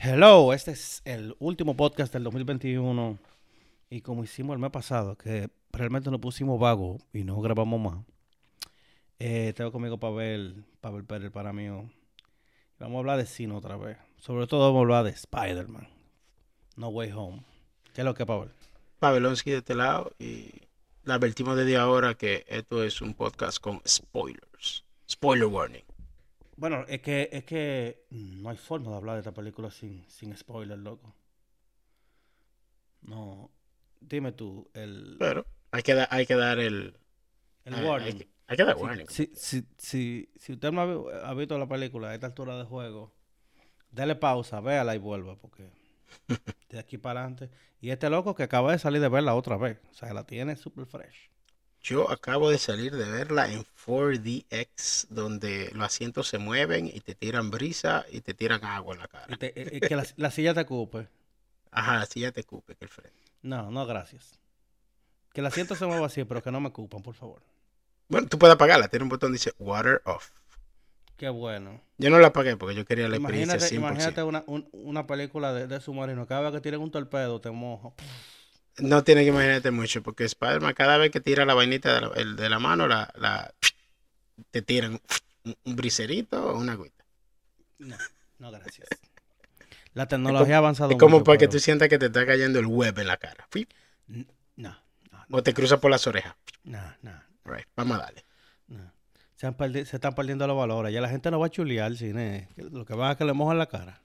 Hello, este es el último podcast del 2021 y como hicimos el mes pasado, que realmente nos pusimos vago y no grabamos más, eh, tengo conmigo Pavel, Pavel Pérez para mí. Vamos a hablar de cine otra vez. Sobre todo vamos a hablar de Spider-Man. No Way Home. ¿Qué es lo que Pavel? Pavlonsky de este lado y le advertimos desde ahora que esto es un podcast con spoilers. Spoiler warning. Bueno, es que, es que no hay forma de hablar de esta película sin, sin spoiler, loco. No. Dime tú, el, Pero hay que, da- hay que dar el... el hay- warning. Hay, que- hay que dar warning. Si, si, si, si usted no ha visto la película a esta altura de juego, dale pausa, véala y vuelva, porque de aquí para adelante. Y este loco que acaba de salir de verla otra vez, o sea, la tiene super fresh. Yo acabo de salir de verla en 4DX, donde los asientos se mueven y te tiran brisa y te tiran agua en la cara. te- eh, eh, que la, la silla te ocupe. Ajá, así ya te cupe que el frente. No, no, gracias. Que el asiento se mueva así, pero que no me ocupan, por favor. Bueno, tú puedes apagarla, tiene un botón que dice water off. Qué bueno. Yo no la apagué porque yo quería la experiencia Imagínate, 100%. imagínate una, un- una película de, de submarino. Cada vez que tienen un torpedo, te mojo. No tienes que imaginarte mucho, porque Spider-Man cada vez que tira la vainita de la, el- de la mano, la, la- te tiran un, un briserito o una agüita. No, no, gracias. La tecnología ha avanzado Es como mucho, para que tú sientas que te está cayendo el web en la cara. No, no, no, O te cruza por las orejas. no, no, Right, vamos a darle. no. Se, han se están perdiendo los valores. Ya la gente no va a chulear al cine. Lo que va a que le mojan la cara.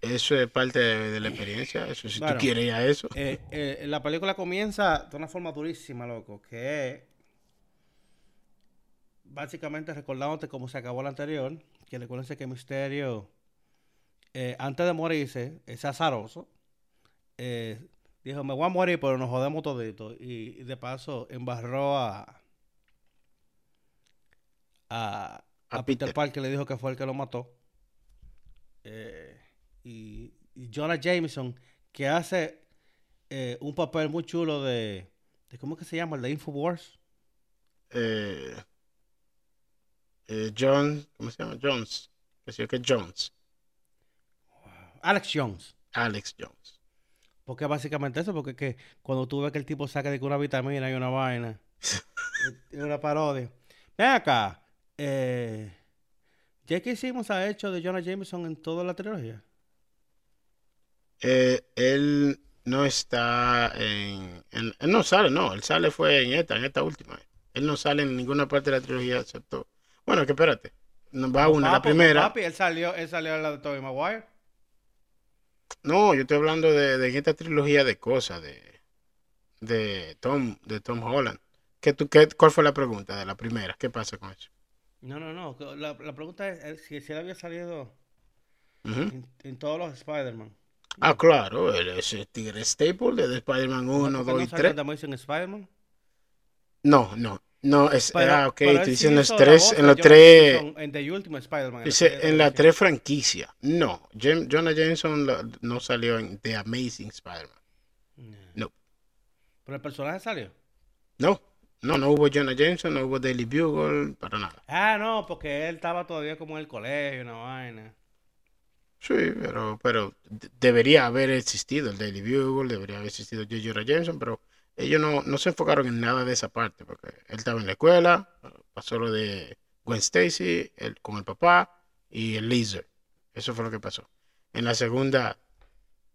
Eso es parte de, de la experiencia. Eso, si Bueno. tú quieres ir a eso. Eh, eh, la película comienza de una forma durísima, loco, que es básicamente recordándote cómo se acabó la anterior, que recuérdense que Misterio, eh, antes de morirse, es azaroso, dijo, me voy a morir, pero nos jodemos todito, y, y de paso embarró a, a, A a Peter Peter. Parker, le dijo que fue el que lo mató. Eh, y, y Jonah Jameson, que hace eh, un papel muy chulo de, de ¿cómo que se llama? El de Infowars. Eh, eh, John, ¿cómo se llama? Jones. Que sí, que Jones. Alex Jones. Alex Jones. Porque básicamente eso, porque es que cuando tú ves que el tipo saca de que una vitamina y una vaina, es una parodia. Ven acá, eh, J.K. Simmons ha hecho de Jonah Jameson en toda la trilogía. Eh, él no está en, en- Él no sale, no. Él sale fue en esta, en esta última. Él no sale en ninguna parte de la trilogía excepto... Bueno, que espérate. No, va una, la primera. Papi, él salió, él salió en la de Tobey Maguire. No, yo estoy hablando de, de esta trilogía de cosas, de, de Tom, de Tom Holland. ¿Qué tú, qué, ¿Cuál fue la pregunta de la primera? ¿Qué pasa con eso? No, no, no. La, la pregunta es si, si él había salido en, en todos los Spider-Man. Ah, claro, él es el tigre staple de Spider-Man 1, ¿Por qué 2 y no salió 3. en Spider-Man? No, no, no, es, Pero- ah, ok, los hizo la tres, en los tres, En The Ultimate Spider-Man. dice en versión. tres franquicias. No, Jonah Jameson no salió en The Amazing Spider-Man. No. No. Pero el personaje salió. No, no, no hubo Jonah Jameson, no hubo Daily Bugle, para nada. Ah, no, porque él estaba todavía como en el colegio, una vaina. Sí, pero, pero de- debería haber existido el Daily Bugle, debería haber existido J. Jonah Jameson, pero ellos no, no se enfocaron en nada de esa parte, porque él estaba en la escuela, pasó lo de Gwen Stacy, él, con el papá y el Lizard. Eso fue lo que pasó. En la segunda,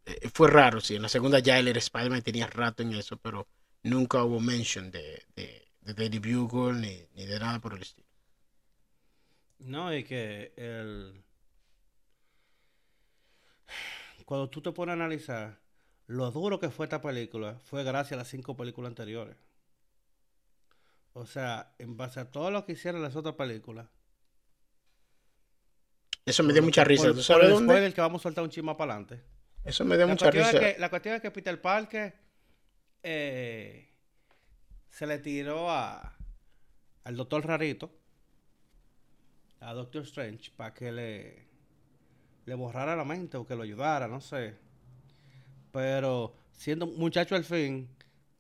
eh, fue raro, sí, en la segunda ya él era Spider-Man, tenía rato en eso, pero nunca hubo mention de, de, de Daily Bugle ni, ni de nada por el estilo. No, y que el... Cuando tú te pones a analizar lo duro que fue esta película, fue gracias a las cinco películas anteriores. O sea, en base a todo lo que hicieron las otras películas. Eso me dio mucha risa. por- ¿Tú sabes el dónde? spoiler que vamos a soltar un chisme para adelante. Eso me dio La mucha es risa. que, la cuestión es que Peter Parker eh, se le tiró a, al doctor Rarito, a Doctor Strange, para que le, le borrara la mente o que lo ayudara, no sé. Pero siendo muchacho al fin,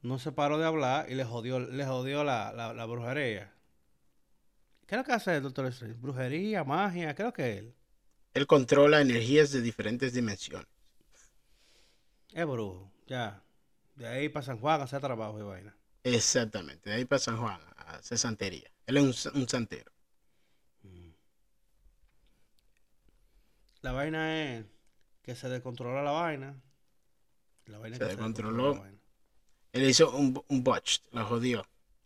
no se paró de hablar y le jodió, le jodió la, la, la brujería. ¿Qué es lo que hace el Doctor Strange? Brujería, magia, ¿qué es lo que es él? él controla energías de diferentes dimensiones. Es brujo, ya. De ahí para San Juan a hacer trabajo y vaina. Exactamente, de ahí para San Juan a hacer santería. Él es un, un santero. La vaina es que se descontrola la vaina. La vaina Se que descontroló. la vaina. Él hizo un, un botch, la jodió.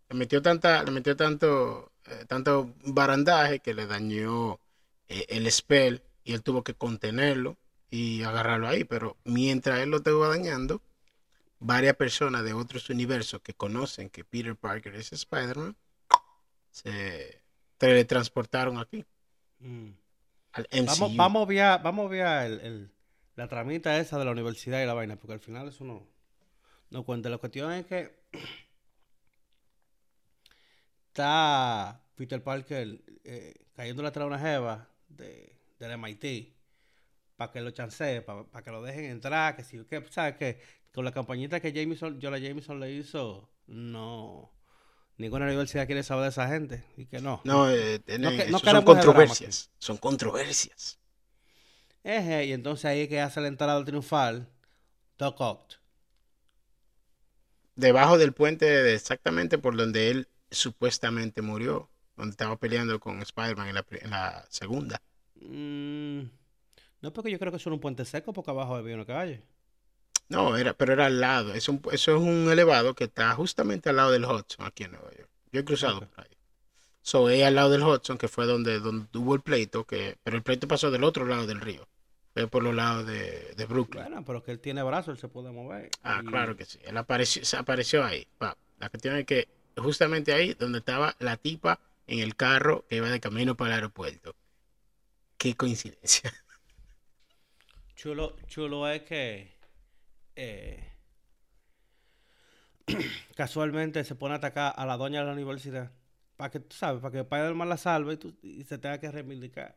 Le metió tanta, le metió tanto, eh, tanto barandaje que le dañó eh, el spell y él tuvo que contenerlo y agarrarlo ahí. Pero mientras él lo estaba dañando, varias personas de otros universos que conocen que Peter Parker es Spider-Man se teletransportaron aquí. Mm. Al MCU. Vamos, vamos a obviar, vamos a obviar el, el- la tramita esa de la universidad y la vaina, porque al final eso no, no cuenta. La cuestión es que está Peter Parker eh, cayéndole atrás a una jeva de, del MIT para que lo chancee, para que lo dejen entrar, que si, que, ¿sabes qué? Con la campañita que Jameson, Yola Jameson le hizo, no, ninguna universidad quiere saber de esa gente, y que no. No, eh, tiene- No que- eso no son controversias. Son controversias. Eje, y entonces ahí es que hace la entrada triunfal Doc Ock. debajo del puente de- exactamente por donde él supuestamente murió, donde estaba peleando con Spider-Man en la, pri- en la segunda. Mm, no, porque yo creo que eso es un puente seco, porque abajo había una calle. No, era, pero era al lado. Es un- eso es un elevado que está justamente al lado del Hudson, aquí en Nueva York. Yo he cruzado por ahí. So, es al lado del Hudson, que fue donde, donde hubo el pleito, que, pero el pleito pasó del otro lado del río. Fue por los lados de, de Brooklyn. Bueno, pero que él tiene brazos, él se puede mover. Ah, Y- claro que sí. Él apareció, se apareció ahí. La cuestión es que justamente ahí donde estaba la tipa en el carro que iba de camino para el aeropuerto. Qué coincidencia. Chulo, chulo es que eh, casualmente se pone a atacar a la doña de la universidad. Para que, tú sabes, para que Spider-Man la salve y, tú- y se tenga que reivindicar.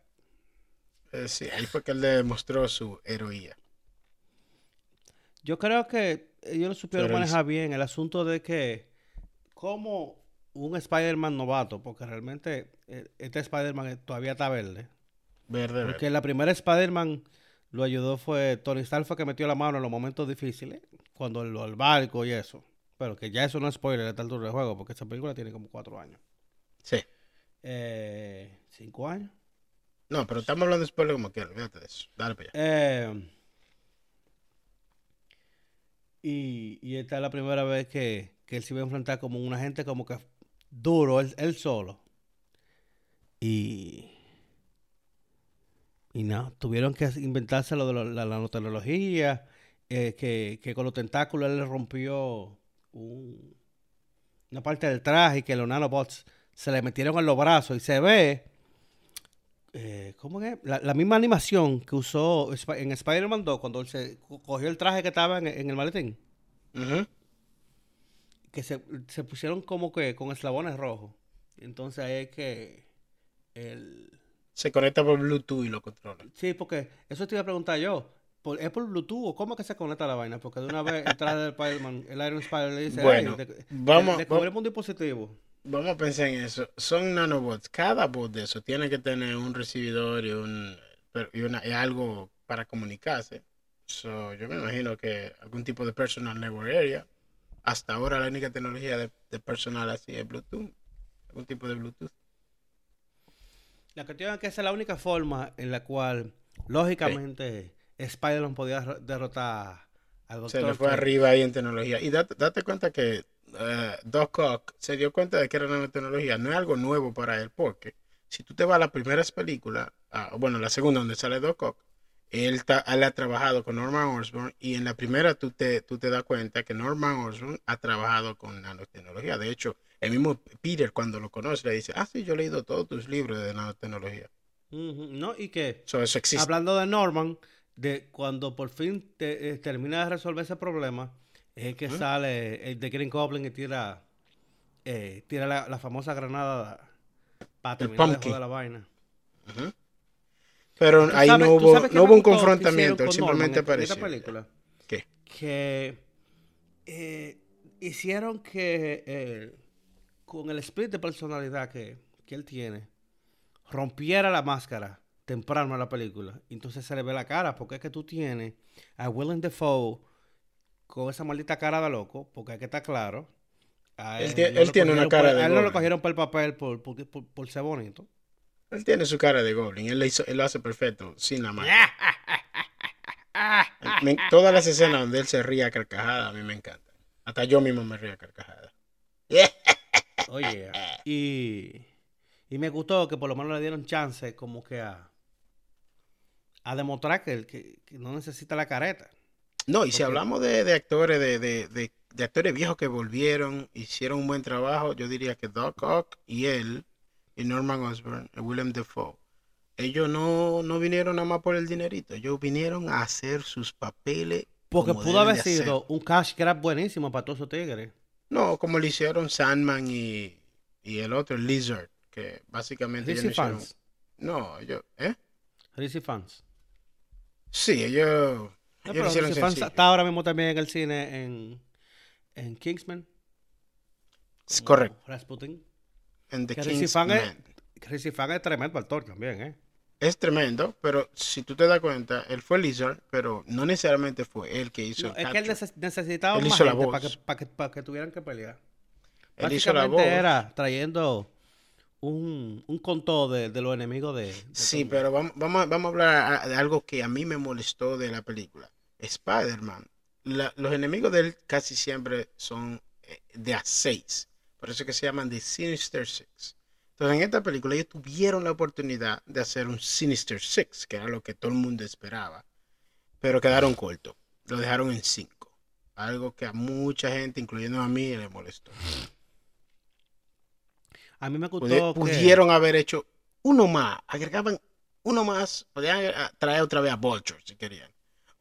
Eh, sí, ahí fue que él demostró su heroía. Yo creo que ellos lo supieron Pero manejar bien el asunto de que como un Spider-Man novato, porque realmente eh, este Spider-Man todavía está verde. Verde, verde. Porque la primera Spider-Man lo ayudó fue Tony Stark fue que metió la mano en los momentos difíciles, cuando el, el barco y eso. Pero que ya eso no es spoiler a esta altura del juego, porque esa película tiene como cuatro años. Sí. Eh, ¿Cinco años? No, pero estamos hablando de spoiler como quiera. Olvídate de eso. Dale para allá. Eh, y, y esta es la primera vez que, que él se iba a enfrentar como un agente como que duro, él, él solo. Y, y no, tuvieron que inventarse lo de la nanotecnología, eh, que, que con los tentáculos él le rompió un- una parte del traje y que los nanobots se le metieron en los brazos y se ve eh, ¿cómo es? La, la misma animación que usó en Spider-Man 2 cuando él se co- cogió el traje que estaba en, en el maletín. Que se, se pusieron como que con eslabones rojos. Entonces ahí es que el... Se conecta por Bluetooth y lo controla. Sí, porque eso te iba a preguntar yo. ¿Por- ¿Es por Bluetooth o cómo es que se conecta la vaina? Porque de una vez el traje del Spider-Man, el Iron Spider le dice, Bueno, "Ay, de- vamos- de- descubrimos un dispositivo. Vamos a pensar en eso. Son nanobots. Cada bot de eso tiene que tener un recibidor y, un, y, una- y algo para comunicarse. So, yo me imagino que algún tipo de personal network area. Hasta ahora la única tecnología de, de personal así es Bluetooth. Algún tipo de Bluetooth. La cuestión es que esa es la única forma en la cual, lógicamente, Spider-Man podía ro- derrotar al Se Doctor le fue Strange. arriba ahí en tecnología. Y date, date cuenta que eh, Doc Ock se dio cuenta de que era nanotecnología. No es algo nuevo para él, porque si tú te vas a las primeras películas, ah, bueno, la segunda donde sale Doc Ock, él, ta- él ha trabajado con Norman Osborn y en la primera tú te, tú te das cuenta que Norman Osborn ha trabajado con nanotecnología. De hecho, el mismo Peter cuando lo conoce le dice, ah, sí, yo he leído todos tus libros de nanotecnología. ¿No? Y que, So, eso existe. hablando de Norman, de cuando por fin te- eh, termina de resolver ese problema, es que sale el de Green Goblin y tira, eh, tira la, la famosa granada para terminar de pumpkin. joder la vaina. Pero ¿Tú ahí sabes- no hubo, no hubo un confrontamiento, él Norman simplemente en- en apareció. esta película? ¿Qué? que eh, hicieron que con el split de personalidad que, que él tiene, rompiera la máscara temprano en la película. Entonces se le ve la cara, porque es que tú tienes a Willem Dafoe con esa maldita cara de loco, porque hay que estar claro. a Él tiene una cara por- de a él no lo cogieron por el papel por, por, por- por ser bonito. Él tiene su cara de Goblin. Él, le hizo- él lo hace perfecto, sin la mano. Me- todas las escenas donde él se ríe a carcajada, a mí me encantan. Hasta yo mismo me río a carcajada. Oye, y, y me gustó que por lo menos le dieron chance como que a, a demostrar que, que, que no necesita la careta. No, y si hablamos de, de actores, de, de- de- actores viejos que volvieron, hicieron un buen trabajo, yo diría que Doc Ock y él, y Norman Osborn, y Willem Dafoe, ellos no, no vinieron nada más por el dinerito, ellos vinieron a hacer sus papeles. Porque pudo haber hacer. sido un cash grab buenísimo para todos esos tigres. No, como le hicieron Sandman y, y el otro, Lizard, que básicamente ellos no DC hicieron- fans. No, ellos, ¿eh? DC fans. Sí, ellos, No, ellos pero DC fans está ahora mismo también en el cine en, en Kingsman. Es correcto. Rasputin. En The Que DC King's fan es. DC fan es tremendo actor también, ¿eh? Es tremendo, pero si tú te das cuenta, él fue Lizard, pero no necesariamente fue él que hizo No, el es que él necesitaba Él más hizo gente para que, para que, para que tuvieran que pelear. Él hizo la Básicamente voz. era trayendo un, un contó de, de los enemigos de... Sí, pero vamos, vamos, a- vamos a hablar de algo que a mí me molestó de la película. Spider-Man, los enemigos de él casi siempre son eh, de a seis. Por eso que se llaman The Sinister Six. Entonces en esta película ellos tuvieron la oportunidad de hacer un Sinister Six, que era lo que todo el mundo esperaba. Pero quedaron cortos. Lo dejaron en cinco. Algo que a mucha gente, incluyendo a mí, le molestó. A mí me gustó que... pudieron haber hecho uno más, agregaban uno más, podían traer otra vez a Vulture si querían.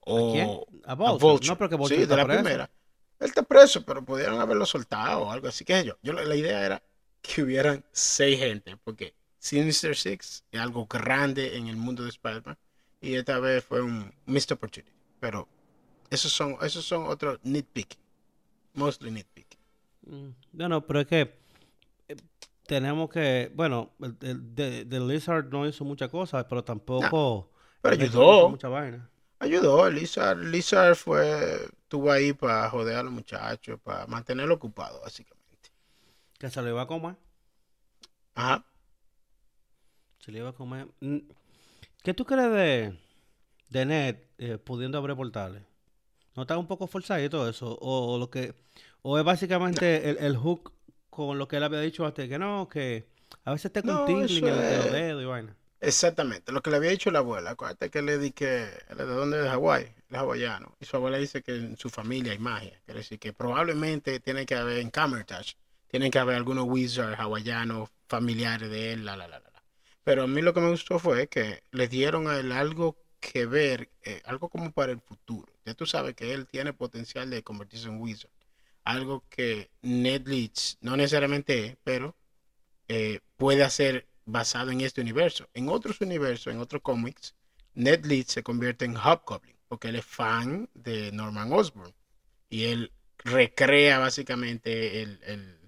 O quién? A a Vulture. Vulture. No, porque Vulture sí, de la preso. primera. Él está preso, pero pudieron haberlo soltado o algo así que yo. yo la idea era que hubieran seis gente, porque Sinister Six es algo grande en el mundo de Spider-Man y esta vez fue un missed opportunity. Pero esos son, esos son otros nitpicking, mostly nitpicking. Mm, No, no, pero es que eh, tenemos que... Bueno, el, el de, de Lizard no hizo muchas cosas, pero tampoco... Pero ayudó. Mucha vaina. Ayudó, Lizard, Lizard fue, estuvo ahí para joder a los muchachos, para mantenerlo ocupado, básicamente. Que se lo iba a comer. Ajá. Se le iba a comer. Mm, ¿Qué tú crees de, de Ned eh, pudiendo abrir portales? ¿No está un poco forzadito eso? ¿O, o lo que, o es básicamente el, el hook con lo que él había dicho antes? Que no, que a veces te No, en, el- los dedos y vaina. Exactamente, lo que le había dicho la abuela. Acuérdate que le di que de dónde es Hawái, es hawaiano. Y su abuela dice que en su familia hay magia. Quiere decir que probablemente tiene que haber en Camertage, tienen que haber algunos wizards hawaianos familiares de él, la, la, la, la. Pero a mí lo que me gustó fue que le dieron a él algo que ver, eh, algo como para el futuro. Ya tú sabes que él tiene potencial de convertirse en wizard. Algo que Ned Leeds no necesariamente es, pero eh, puede hacer basado en este universo. En otros universos, en otros cómics, Ned Leeds se convierte en Hobgoblin porque él es fan de Norman Osborn y él recrea básicamente el, el-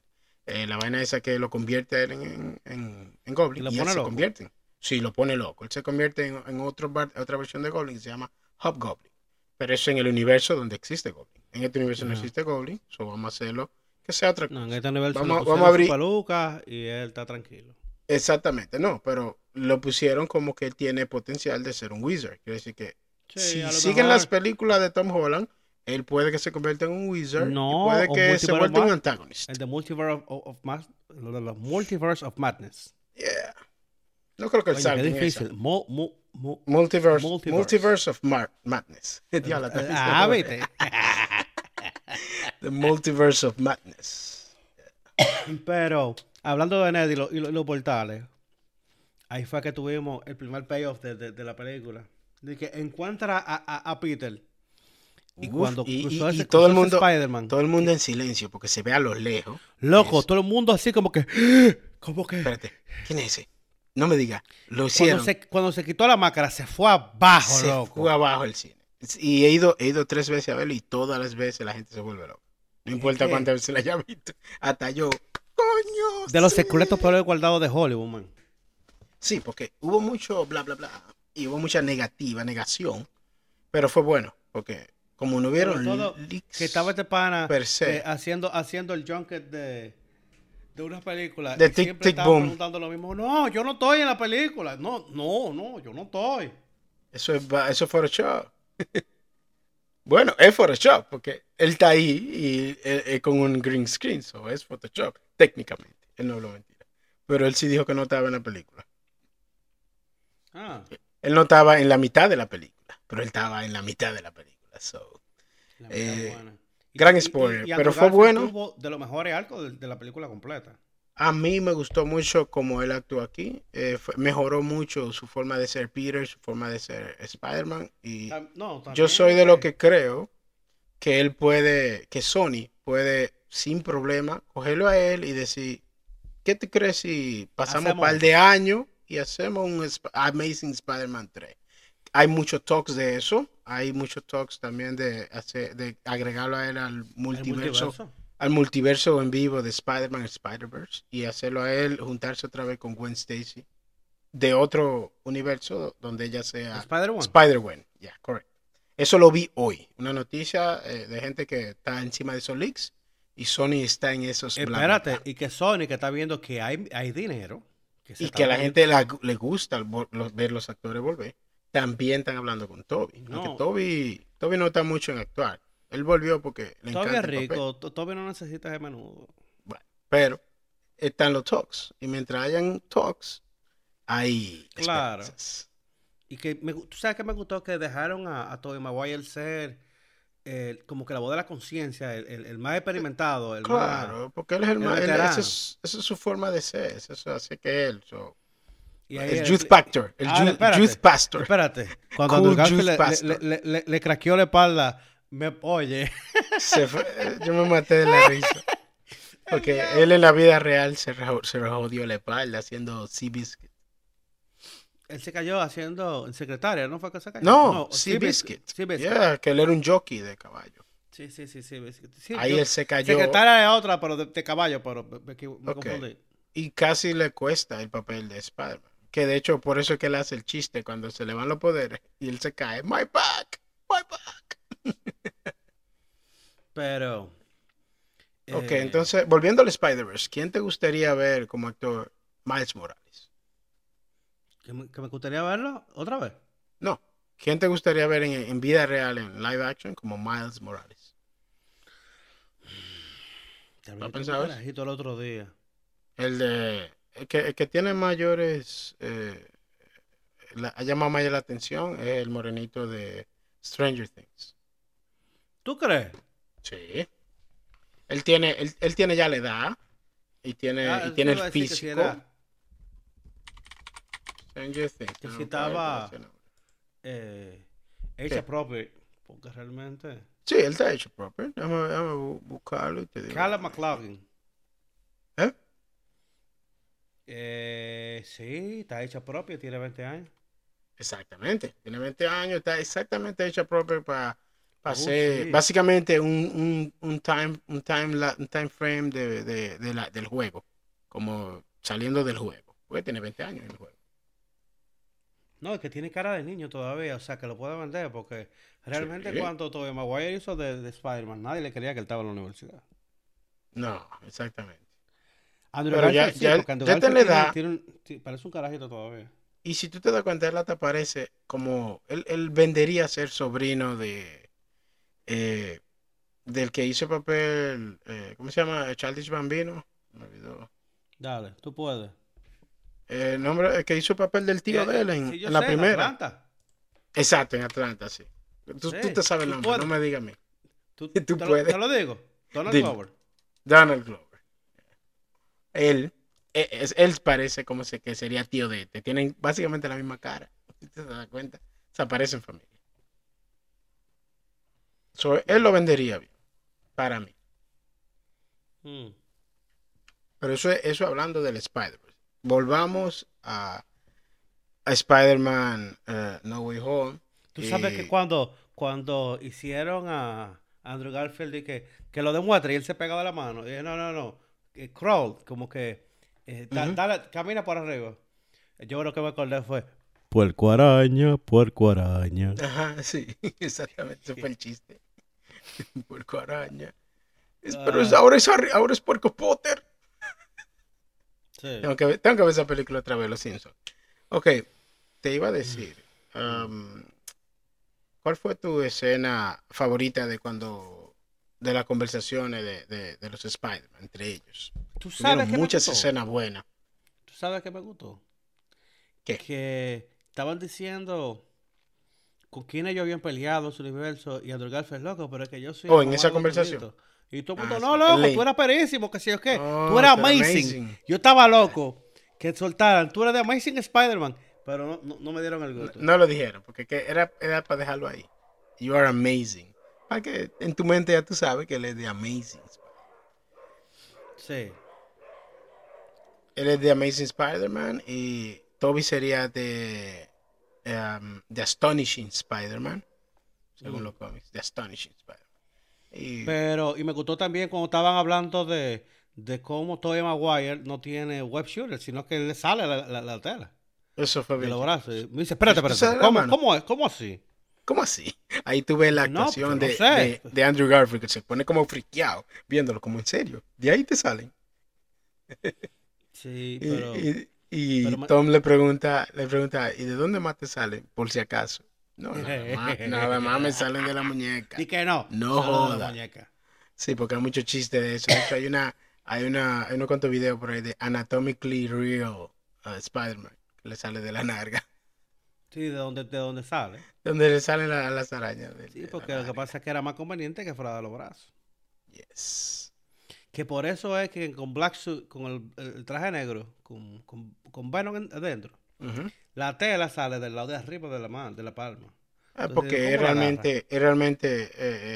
eh, la vaina esa que lo convierte a él en, en, en- en Goblin Y lo y él pone se loco. convierte. Sí, lo pone loco. Él se convierte en, en otro bar- otra versión de Goblin que se llama Hobgoblin. Pero eso en el universo donde existe Goblin. En este universo no existe Goblin, so vamos a hacerlo que sea otra cosa. No, en este nivel Vamos- vamos a abrir- y él está tranquilo. Exactamente, no, pero lo pusieron como que él tiene potencial de ser un wizard. Quiere decir que Sí, si siguen mejor- las películas de Tom Holland, él puede que se convierta en un wizard No, y puede que se vuelva un Mad- antagonist. El de Multiverse of, Multiverse Madness. Yeah. No creo que él salga esa. difícil. Mu- mu- mu- Multiverse, Multiverse. multiverse. of Mar- Madness. Diablo, está Ah, viste. The Multiverse of Madness. Pero, hablando de Ned y, lo- y lo- y los portales, ahí fue que tuvimos el primer payoff de, de- de la película. De que encuentra a, a- a Peter. Y Uf, cuando y- cruzó y- y ese, todo el mundo- Spider-Man, Todo el mundo en silencio porque se ve a lo lejos. loco, todo el mundo así como que, como que, Espérate, ¿quién es ese? No me diga. Lo cuando hicieron. se, cuando se quitó la máscara se fue abajo, se loco. fue abajo el cine. Y he ido, he ido tres veces a verlo y todas las veces la gente se vuelve loca. No importa cuántas veces la haya visto. Hasta yo, coño. De los sí". secretos peores guardados de Hollywood, man. Sí, porque hubo mucho bla, bla, bla. Y hubo mucha negativa, negación. Pero fue bueno, porque como no hubieron todo leaks que estaba este pana eh, haciendo, haciendo el junket de, de una película. De y Tic, siempre Tic, estaba Boom. preguntando lo mismo. No, yo no estoy en la película. No, no, no, yo no estoy. Eso es, eso es Photoshop. bueno, es Photoshop, porque él está ahí y eh, eh, con un green screen, so es Photoshop, técnicamente. Él no lo mentira. Pero él sí dijo que no estaba en la película. Ah, Él no estaba en la mitad de la película, pero él estaba en la mitad de la película. So. la Eh, buena. gran spoiler, pero fue bueno. de los mejores arcos de, de la película completa. A mí me gustó mucho como él actuó aquí. Eh, fue- mejoró mucho su forma de ser Peter, su forma de ser Spider-Man. Y no, yo soy de lo eh, que creo que él puede, que Sony puede sin problema cogerlo a él y decir, ¿qué te crees si pasamos un par de años y hacemos un Amazing Spider-Man 3? Hay muchos talks de eso, hay muchos talks también de, hacer, de agregarlo a él al multiverso multiverso. al multiverso en vivo de Spider-Man y Spider-Verse y hacerlo a él juntarse otra vez con Gwen Stacy de otro universo donde ella sea Spider-Man. Spider-Gwen. Ya, correcto. Eso lo vi hoy. Una noticia eh, de gente que está encima de esos leaks y Sony está en esos. Espérate, y que Sony que está viendo que hay, hay dinero. Que se Y que a la gente la- le gusta el ver los actores volver. También están hablando con Toby. No. Aunque Toby, Toby no está mucho en actuar. Él volvió porque le encanta es papel. rico, to- todavía no necesitas de menudo. Bueno, pero están los talks. Y mientras hayan talks, hay Claro. Y que me, tú sabes que me gustó que dejaron a, a Tobey Maguire ser eh, como que la voz de la conciencia, el, el- el más experimentado, el más... Claro, porque él es el, más. él- esa, es, esa es su forma de ser. Eso es así que él. so, y ahí el él- youth pastor. El youth, espérate, youth pastor. Espérate, cuando Cool Andrew le, pastor. le, le, le- le craqueó la espalda, me, oye, Se fue- yo me maté de la risa. Porque él en la vida real se, se jodió la espalda haciendo Seabiscuit. él se cayó haciendo en secretaria, ¿no fue que se cayó? No, Seabiscuit, Seabiscuit. Seabiscuit. Yeah, que él era un jockey de caballo. Sí, sí, sí, sí. Sí, Ahí yo- él se cayó. Secretaria es otra, pero de, de caballo, pero me, me equivo- me Ok. confundí. y casi le cuesta el papel de Spider-Man. Que de hecho, por eso es que él hace el chiste cuando se le van los poderes y él se cae. My back, my back. Pero... Ok, eh, entonces, volviendo al Spider-Verse, ¿quién te gustaría ver como actor Miles Morales? Que me, que me gustaría verlo otra vez. No, ¿quién te gustaría ver en, en vida real, en live action, como Miles Morales? ¿Lo carajito el otro día. El de. El que, el que tiene mayores. Eh, la, ha llamado más la atención es el morenito de Stranger Things. ¿Tú crees? Sí. Él tiene, él, él tiene ya la edad y tiene, Ah, y tiene el decir que si físico. era, Stranger Things. que no, si estaba- eh, hecha ¿Qué? propia, porque realmente... Sí, él está hecho proper. Déjame, déjame bu- buscarlo y te digo. Carla McLaughlin. ¿Eh? Sí, está hecha propia, tiene 20 años. Exactamente. Tiene 20 años, está exactamente hecha proper para Oh, hacer sí. básicamente un, un, un time un time la- un time frame de, de- de la- del juego, como saliendo del juego. Porque tiene 20 años en el juego. No, es que tiene cara de niño todavía, o sea, que lo puede vender, porque realmente Sí. cuando Tobey Maguire hizo de, de Spider-Man, nadie le quería que él estaba en la universidad. No, exactamente. Andrew Pero ya- sí, ya- porque Andrew ya Garfield tiene tiene- edad. tiene un- sí, parece un carajito todavía. Y si tú te das cuenta, él hasta parece como él, él vendería ser sobrino de eh, del que hizo el papel, eh, ¿cómo se llama? Childish Bambino. Me olvidó. Dale, tú puedes. El nombre, el que hizo el papel del tío Sí, de él en, sí, en la sé, primera. Atlanta. Exacto, en Atlanta, sí. Tú, Sí, tú te sabes el nombre, no me digas a mí. Tú, Tú te, lo, puedes. te lo digo. Donald. Glover. Donald Glover. Él, e- es- él parece como se- que sería tío de este. Tienen básicamente la misma cara. Si te das cuenta, se aparecen familia. So, él lo vendería bien, para mí. Mm. Pero eso, es- eso hablando del Spider-Man. Volvamos a, a Spider-Man eh, No Way Home. Tú sabes que cuando, cuando hicieron a Andrew Garfield y que, que lo demuestre y él se pegaba la mano. Y dije, no, no, no. Eh, crawl, como que eh, da- Ujú. dale, camina por arriba. Yo creo que me acordé fue puerco araña, puerco araña. Ajá, sí, exactamente, ese fue el chiste. Puerco araña. Es- pero es- Ah. ahora, es, ahora es Puerco Potter. Sí. Tengo que, ver, tengo que ver esa película otra vez, Los Simpsons. Ok, te iba a decir, um, ¿cuál fue tu escena favorita de cuando, de las conversaciones de, de, de los Spider-Man entre ellos? ¿Tú sabes Tuvieron qué me muchas gustó? escenas buenas. ¿Tú sabes qué me gustó? ¿Qué? Que estaban diciendo con quién ellos habían peleado en su universo y Andrew Garfield loco, pero es que yo soy Oh, en esa conversación. Y el Ah, no, loco, late. tú eras perísimo, que yo qué. Oh, tú eras tú eras amazing. amazing. Yo estaba loco que soltaran, tú eres de Amazing Spider-Man, pero no, no, no me dieron el gusto. No lo dijeron, porque que era, era para dejarlo ahí. You are amazing. Para que en tu mente ya tú sabes que él es de Amazing. Sí. Él es de Amazing Spider-Man y Toby sería de, um, de Astonishing Spider-Man, según Mm. los cómics, de Astonishing Spider-Man. Y Pero, y me gustó también cuando estaban hablando de, de cómo Tobey Maguire no tiene web shooter, sino que le sale la, la, la tela eso fue bien. Me dice, espérate, ¿Tú espérate, cómo es? ¿Cómo así? ¿Cómo así? Ahí tuve la No, actuación pues, de, no sé. de, de Andrew Garfield que se pone como friqueado, viéndolo como en serio. De ahí te salen. Sí, Y, pero... y- y pero Tom le pregunta, le pregunta, ¿y de dónde más te salen? Por si acaso. No, nada más, nada más me salen de la muñeca. Di que no. No joda. Sí, porque hay muchos chistes de eso. De hecho, hay una, hay una, hay unos cuantos videos por ahí de Anatomically Real uh, Spider-Man, que le sale de la narga. Sí, de donde, de donde sale. Donde le salen la- las arañas. de- Sí, de porque lo que pasa es que era más conveniente que fuera de los brazos. Yes. Que por eso es que con Black Suit, con el, el traje negro, con, con, con Venom en- adentro, la tela sale del lado de arriba de la mano, de la palma. Ah, Entonces, porque ¿cómo es realmente, es realmente eh,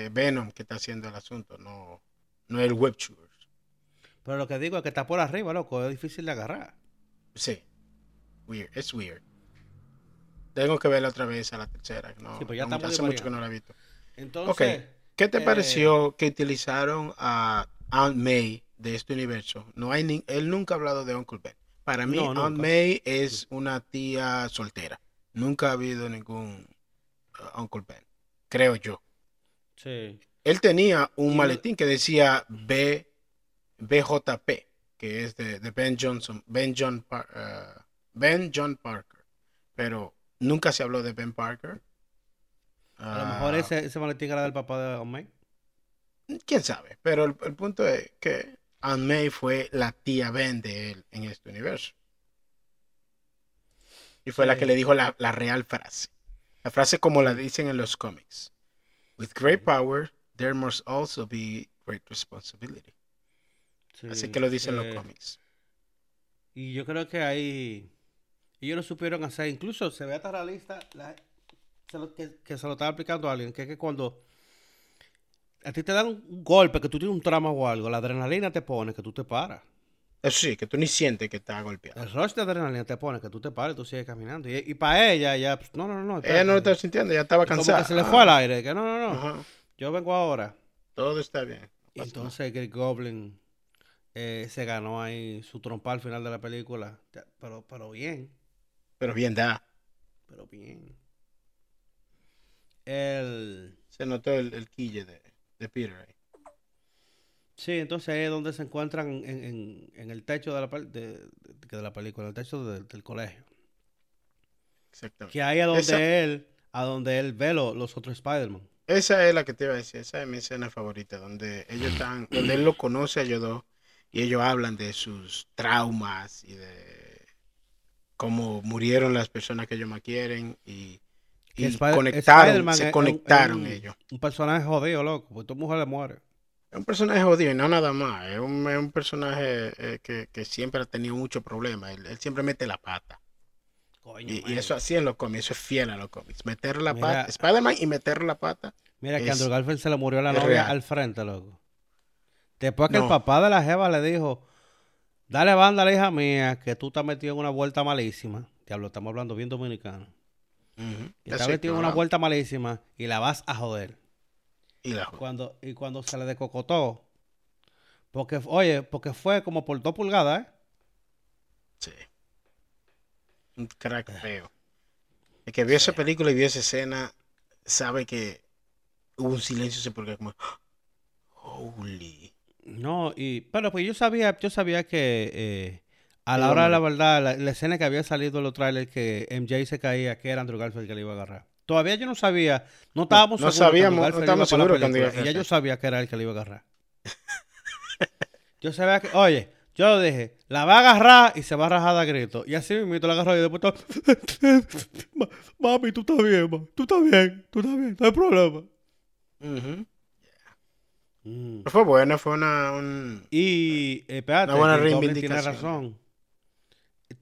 eh, Venom que está haciendo el asunto, no, no el web shooter. Pero lo que digo es que está por arriba, loco, es difícil de agarrar. Sí. Weird. Es weird. Tengo que verla otra vez a la tercera. No, Sí, pues ya no, hace mucho que no la he visto. Entonces, ¿Qué te eh, pareció que utilizaron a Aunt May de este universo? No hay ni- él nunca ha hablado de Uncle Ben. Para mí, No, Aunt. May es una tía soltera. Nunca ha habido ningún uh, Uncle Ben. Creo yo. sí. Él tenía un Y maletín que decía B, BJP, que es de, de Ben Johnson, Ben John, uh, Ben John Parker. Pero nunca se habló de Ben Parker. A lo mejor Ah, ese, ese maletín era del papá de Omey. quién sabe, pero el, el punto es que Aunt May fue la tía Ben de él en este universo. Y fue la que le dijo la, la real frase. La frase como la dicen en los cómics. With great power, there must also be great responsibility. Así Sí, que lo dicen los eh, cómics. Y yo creo que ahí ellos lo supieron hacer. Incluso se ve hasta la- se lo- que, que se lo estaba explicando a alguien. Que es que cuando a ti te dan un golpe, que tú tienes un trauma o algo, la adrenalina te pone que tú te paras. Eso sí, que tú ni sientes que está golpeado. El rush de adrenalina te pone que tú te paras y tú sigues caminando. Y, para ella, ya, pues, no, no, no. Ella no lo está sintiendo, ya estaba Como cansada. que se le Ah, fue al aire. Que no, no, no. ajá, Yo vengo ahora. Todo está bien. no Y entonces Greg Goblin eh, se ganó ahí su trompa al final de la película. Pero, pero bien. Pero bien da. Pero bien. El... Se notó el, el quille de, de Peter ahí. Sí, entonces ahí es donde se encuentran en, en- en el techo de la, de, de- de la película, en el techo de- del colegio. Exactamente. Que ahí es donde Esa- él, a donde él ve lo- los otros Spider-Man. Esa es la que te iba a decir, esa es mi escena favorita, donde ellos están, donde él lo conoce a ellos dos y ellos hablan de sus traumas y de cómo murieron las personas que ellos más quieren y, conectaron, se conectaron un- ellos. Un personaje jodido, loco, porque tu mujer le muere. Es un personaje jodido y no nada más, es un, es un personaje eh, que, que siempre ha tenido muchos problemas, él, él siempre mete la pata. Coño, Y, eso así en los cómics, eso es fiel a los cómics. Meter la Mira. pata, Spider-Man y meter la pata. Mira que Andrew Garfield se le murió la novia real. al frente, loco. Después que el papá de la jeva le dijo, dale banda a la hija mía, que tú estás metido en una vuelta malísima. Diablo, estamos hablando bien dominicano. Y estás Así, metido en una vuelta malísima y la vas a joder. Y la. Cuando, y cuando se le decocotó, porque, oye, porque fue como por dos pulgadas, ¿eh? Sí. Un crack feo. El que vio esa película y vio esa escena sabe que hubo un silencio porque como holy. No, y pero pues yo sabía, yo sabía que eh, a la hora de la verdad, la, la escena que había salido en los trailers que MJ se caía, que era Andrew Garfield que le iba a agarrar. Todavía yo no sabía, no estábamos No seguros que sabíamos, no estábamos seguros que Y ya yo sabía que era el que le iba a agarrar. yo sabía que, oye, yo lo dije, la va a agarrar y se va a rajar a grito. Y así mismo la agarró y después todo, "Ma- mami, tú estás bien, ma. tú estás bien, tú estás bien, no hay problema. Ujú. Mm. Fue bueno, fue una un Y eh, espérate, Una buena Goblin tiene reivindicación. razón.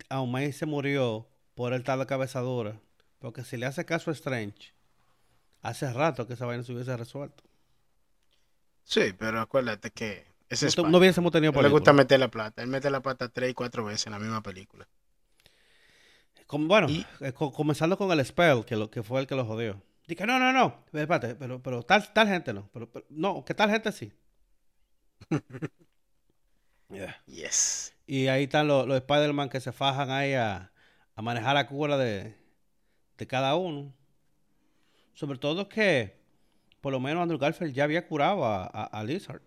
Aumay se murió por el tal de cabezadura. Porque si le hace caso a Strange, hace rato que esa vaina se hubiese resuelto. Sí, pero acuérdate que ese No, no hubiésemos tenido le gusta meter la plata. Él mete la plata tres y cuatro veces en la misma película. Como- bueno, Y- eh, co- comenzando con el Spell, que, lo, que fue el que lo jodió. Dije, no, no, no. Espérate, pero, pero tal, tal gente no. Pero, pero- no, que tal gente sí. Yeah. Yes. Y ahí están los, los Spider-Man que se fajan ahí a, a manejar la cura de, de cada uno. Sobre todo que, por lo menos Andrew Garfield ya había curado a, a, a Lizard,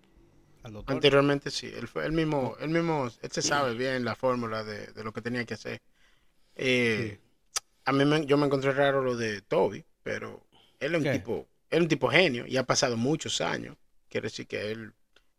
al. Anteriormente sí, él fue él mismo, él mismo, él se sabe bien la fórmula de, de lo que tenía que hacer. Eh, A mí me- yo me encontré raro lo de Toby, pero él es un ¿Qué? tipo, él es un tipo genio y ha pasado muchos años. Quiere decir que él,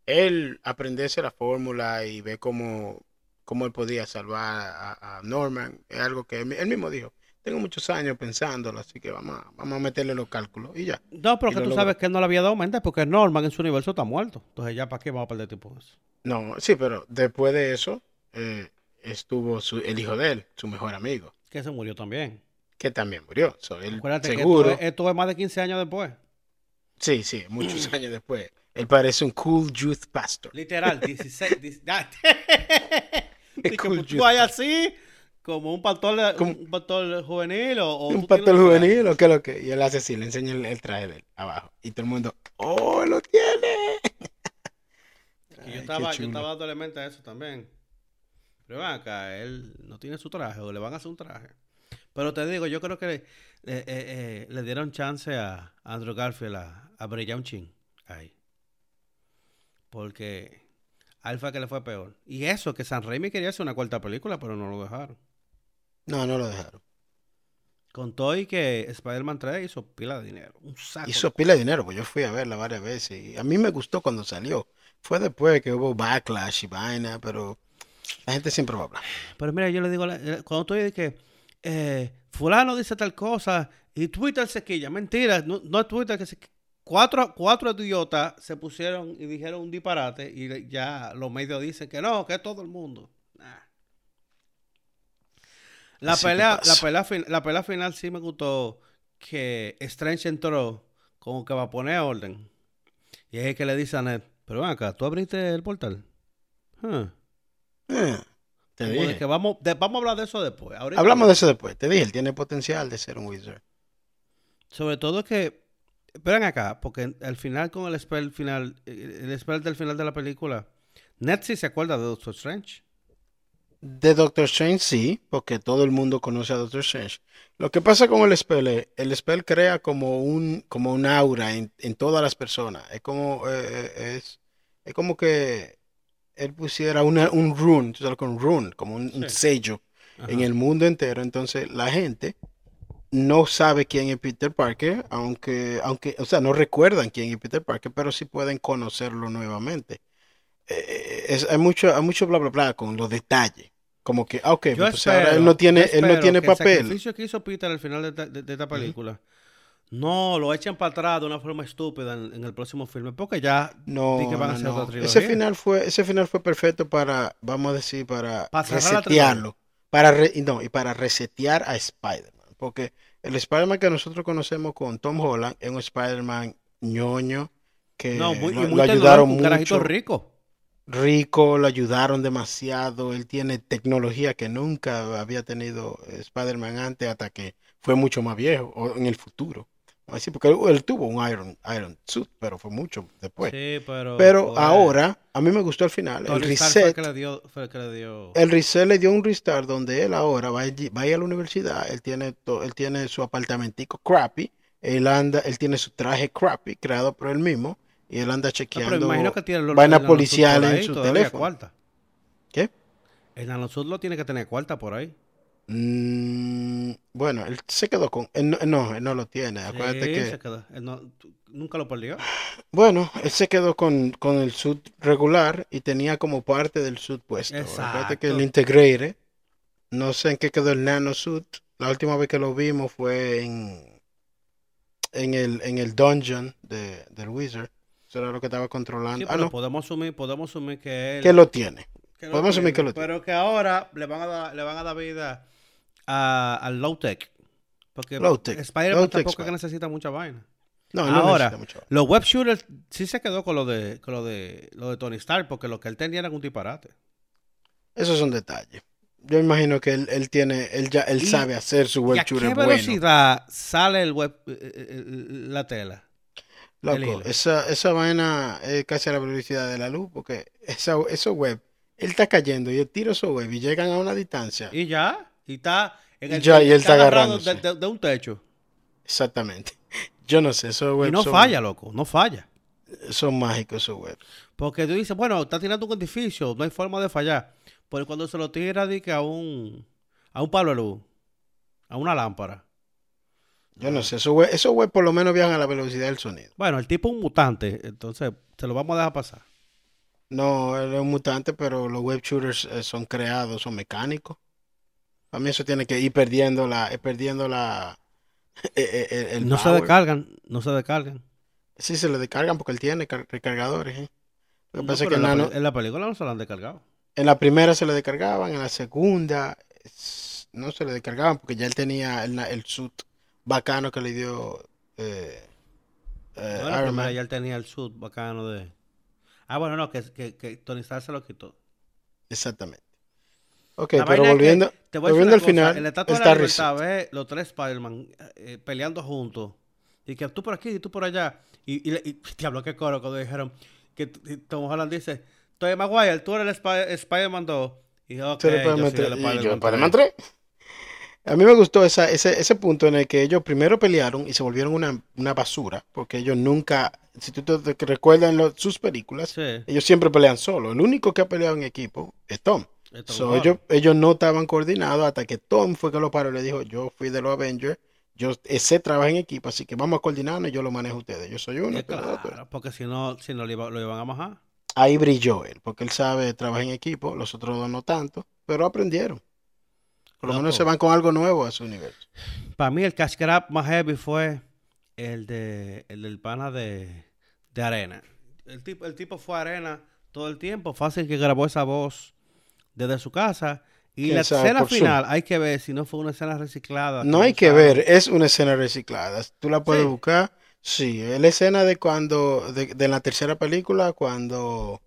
él aprenderse la fórmula y ve cómo, cómo él podía salvar a, a Norman, es algo que él, él mismo dijo. Tengo muchos años pensándolo, así que vamos a, vamos a meterle los cálculos y ya. No, pero y que tú sabes que él no le había dado mente porque Norman en su universo está muerto. Entonces ya para qué vamos a perder tiempo en eso. No, sí, pero después de eso eh, estuvo su, el hijo de él, su mejor amigo, Que se murió también. Que también murió. So, él Acuérdate seguro, que esto es, esto es más de 15 años después. sí, sí, muchos años después, él parece un cool youth pastor. Literal, 16. 10 ah, Dije, Cool pues, tú hay así, como un pastor, Como- un pastor juvenil o, o un pastor juvenil o qué es lo que. Y él hace así, le enseña el, el traje de él abajo. Y todo el mundo, ¡oh, lo tiene! Ay, yo estaba, yo estaba dándole mente a eso también. Pero ven acá, él no tiene su traje o le van a hacer un traje. Pero te digo, yo creo que eh, eh, eh, le dieron chance a Andrew Garfield a, a brillar un chin ahí. Porque Alfa que le fue peor. Y eso, que San Raimi quería hacer una cuarta película, pero no lo dejaron. No, no lo dejaron. Con todo y que Spider-Man 3 hizo pila de dinero. Un saco. Hizo pila de dinero, pues yo fui a verla varias veces. Y a mí me gustó cuando salió. Fue después que hubo backlash y vaina, pero la gente siempre va a hablar. Pero mira, yo le digo, cuando tú dices que eh, fulano dice tal cosa y Twitter se quilla, mentira, no, no es Twitter que se cuatro, cuatro idiotas se pusieron y dijeron un disparate y ya los medios dicen que no, que es todo el mundo. Nah. La pelea, la pelea, fin- la pelea final sí me gustó que Strange entró como que va a poner orden. Y es que le dice a Ned, pero ven acá, ¿tú abriste el portal? Huh. Eh, te Como de dije. que vamos, de- vamos a hablar de eso después. Ahorita Hablamos de eso después. Te dije, él tiene potencial de ser un wizard. Sobre todo que, esperen acá, porque al final con el spell final, eh, el spell del final de la película, sí se acuerda de Doctor Strange. De Doctor Strange sí, porque todo el mundo conoce a Doctor Strange. Lo que pasa con el spell es, el spell crea como un, como un aura en, en todas las personas. Es como, eh, eh, es, es como que él pusiera una, un rune, tú sabes, con rune, como un, sello Ajá. en el mundo entero. Entonces la gente no sabe quién es Peter Parker, aunque, aunque, o sea, no recuerdan quién es Peter Parker, pero sí pueden conocerlo nuevamente. Eh, es- hay mucho, hay mucho bla bla bla con los detalles. Como que, ah, ok, Yo pues ahora él no tiene, él no tiene que El papel. sacrificio que hizo Peter al final de, esta- de- de esta película, no lo echen para atrás de una forma estúpida en, en el próximo filme, porque ya No, que van a hacer no. otra Ese final fue, ese final fue perfecto para, vamos a decir, para Para resetearlo. Para re- no, y para resetear a Spider-Man. Porque el Spider-Man que nosotros conocemos con Tom Holland es un Spider-Man ñoño que no, muy, y lo, muy lo ayudaron un mucho. rico. rico, lo ayudaron demasiado, él tiene tecnología que nunca había tenido Spider-Man antes hasta que fue mucho más viejo o en el futuro. Así, porque él, él tuvo un Iron, Iron Suit, pero fue mucho después. Sí, pero. Pero ahora, a mí me gustó el final. El el reset, que le dio. El dio. el reset le dio un restart donde él ahora va, allí- va a ir a la universidad. Él tiene, to- él tiene su apartamentico crappy. Él anda, él tiene su traje crappy creado por él mismo. Y él anda No, chequeando pero me imagino que tiene los vainas el policiales en su teléfono. Cuarta. ¿Qué? El nanosud lo tiene que tener cuarta por ahí. Mm, bueno, él se quedó con. él no, no, él no lo tiene. Acuérdate Sí, que. se quedó. Él no- tú- nunca lo perdió. Bueno, él se quedó con, con el suit regular y tenía como parte del suit puesto. Acuérdate que el Exacto. Integrated, no sé en qué quedó el Nano Suit. La última vez que lo vimos fue en, en el, en el dungeon de, del Wizard. Eso era lo que estaba Sí, controlando. Ah, pero no, podemos asumir, podemos asumir que él. que lo tiene. que lo podemos asumir tiene, que lo tiene. Pero que ahora le van a dar, le van a dar vida a- al low tech. Porque Low tech, Spider-Man low tampoco es que necesita mucha vaina. No, Ahora, mucho. Los web shooters sí se quedó con lo de, con lo de, lo de Tony Stark, porque lo que él tenía era un disparate. Esos son detalles. Yo imagino que él, él tiene, él ya, él Y- sabe hacer su ¿Y web a qué shooter bueno. velocidad sale el web, eh, eh, eh, la tela? el Loco, esa, esa vaina es casi a la velocidad de la luz, porque esa, esos web, él está cayendo y él tira esos web y llegan a una distancia. Y ya, y está en Y el ya, y él está agarrado de, de- de un techo. Exactamente. Yo no sé, esos Y web no son, falla, loco, no falla. son mágicos esos web. Porque tú dices, bueno, está tirando un edificio, no hay forma de fallar. Pero cuando se lo tira di que a un, a un palo de luz, a una lámpara. Yo no sé, esos web, esos web por lo menos viajan a la velocidad del sonido. Bueno, el tipo es un mutante, entonces se lo vamos a dejar pasar. No, él es un mutante, pero los web shooters eh, son creados, son mecánicos. A mí eso tiene que ir perdiendo la, eh, perdiendo la, eh, eh, el no se descargan, no se descargan. Sí, se le descargan porque él tiene car- recargadores. ¿eh? Lo que No, pasa que en, la, en película no se lo han descargado. en la primera se le descargaban, en la segunda no se le descargaban porque ya él tenía el, el suit bacano que le dio eh, eh, No, en la Iron primera Man. ya él tenía el suit bacano de... Ah, bueno, no, que, que, que Tony Stark se lo quitó. Exactamente. Ok, La pero volviendo, te voy volviendo al cosa, final, En la Estatua de está la Libertad, ves los tres Spider-Man eh, peleando juntos. Y que tú por aquí y tú por allá. Y, y, y diablo, qué coro cuando dijeron que Tom Holland dice, Tony Maguire, tú eres el Spi- Spider-Man 2. Y dije, ok, Se le yo soy el Spider-Man yo, 3". Spider-Man 3. A mí me gustó esa, ese, ese punto en el que ellos primero pelearon y se volvieron una, una basura, porque ellos nunca, si tú te, te recuerdas en sus películas, Sí, ellos siempre pelean solo. El único que ha peleado en equipo es Tom. So, ellos, ellos no estaban coordinados hasta que Tom fue que lo paró y le dijo, yo fui de los Avengers, yo sé trabajar en equipo, así que vamos a coordinarnos y yo lo manejo a ustedes. Yo soy uno, es ustedes otro". claro, porque si no, si no lo, iba- lo iban a majar. Ahí brilló él, porque él sabe trabajar en equipo, los otros dos no tanto, pero aprendieron. Por lo menos se van con algo nuevo a su universo. Para mí el cash grab más heavy fue el de el del pana de, de Arena. El tipo, el tipo fue a Arena todo el tiempo. Fácil que grabó esa voz desde su casa. Y ¿Quién la escena Zoom. final hay que ver si no fue una escena reciclada. No hay que ver, es una escena reciclada. Tú la puedes Sí. buscar. Sí, es la escena de cuando, de, de la tercera película, cuando,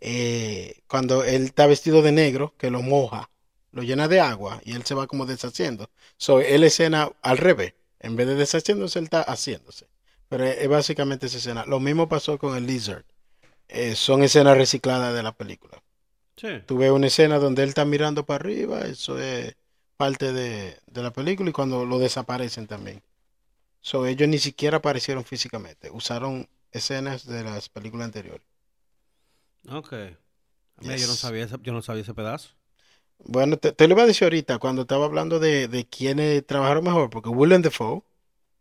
eh, cuando él está vestido de negro, que lo moja, lo llena de agua y él se va como deshaciendo. So, es la escena al revés. En vez de deshaciéndose, él está haciéndose. Pero es, es básicamente esa escena. Lo mismo pasó con el Lizard. Eh, son escenas recicladas de la película. Sí. Tú ves una escena donde él está mirando para arriba, eso es parte de, de la película y cuando lo desaparecen también. So, ellos ni siquiera aparecieron físicamente, usaron escenas de las películas anteriores. Ok. Mira, yo no sabía ese, yo no sabía ese pedazo. Bueno, te, te lo iba a decir ahorita cuando estaba hablando de, de quiénes trabajaron mejor, porque Willem Dafoe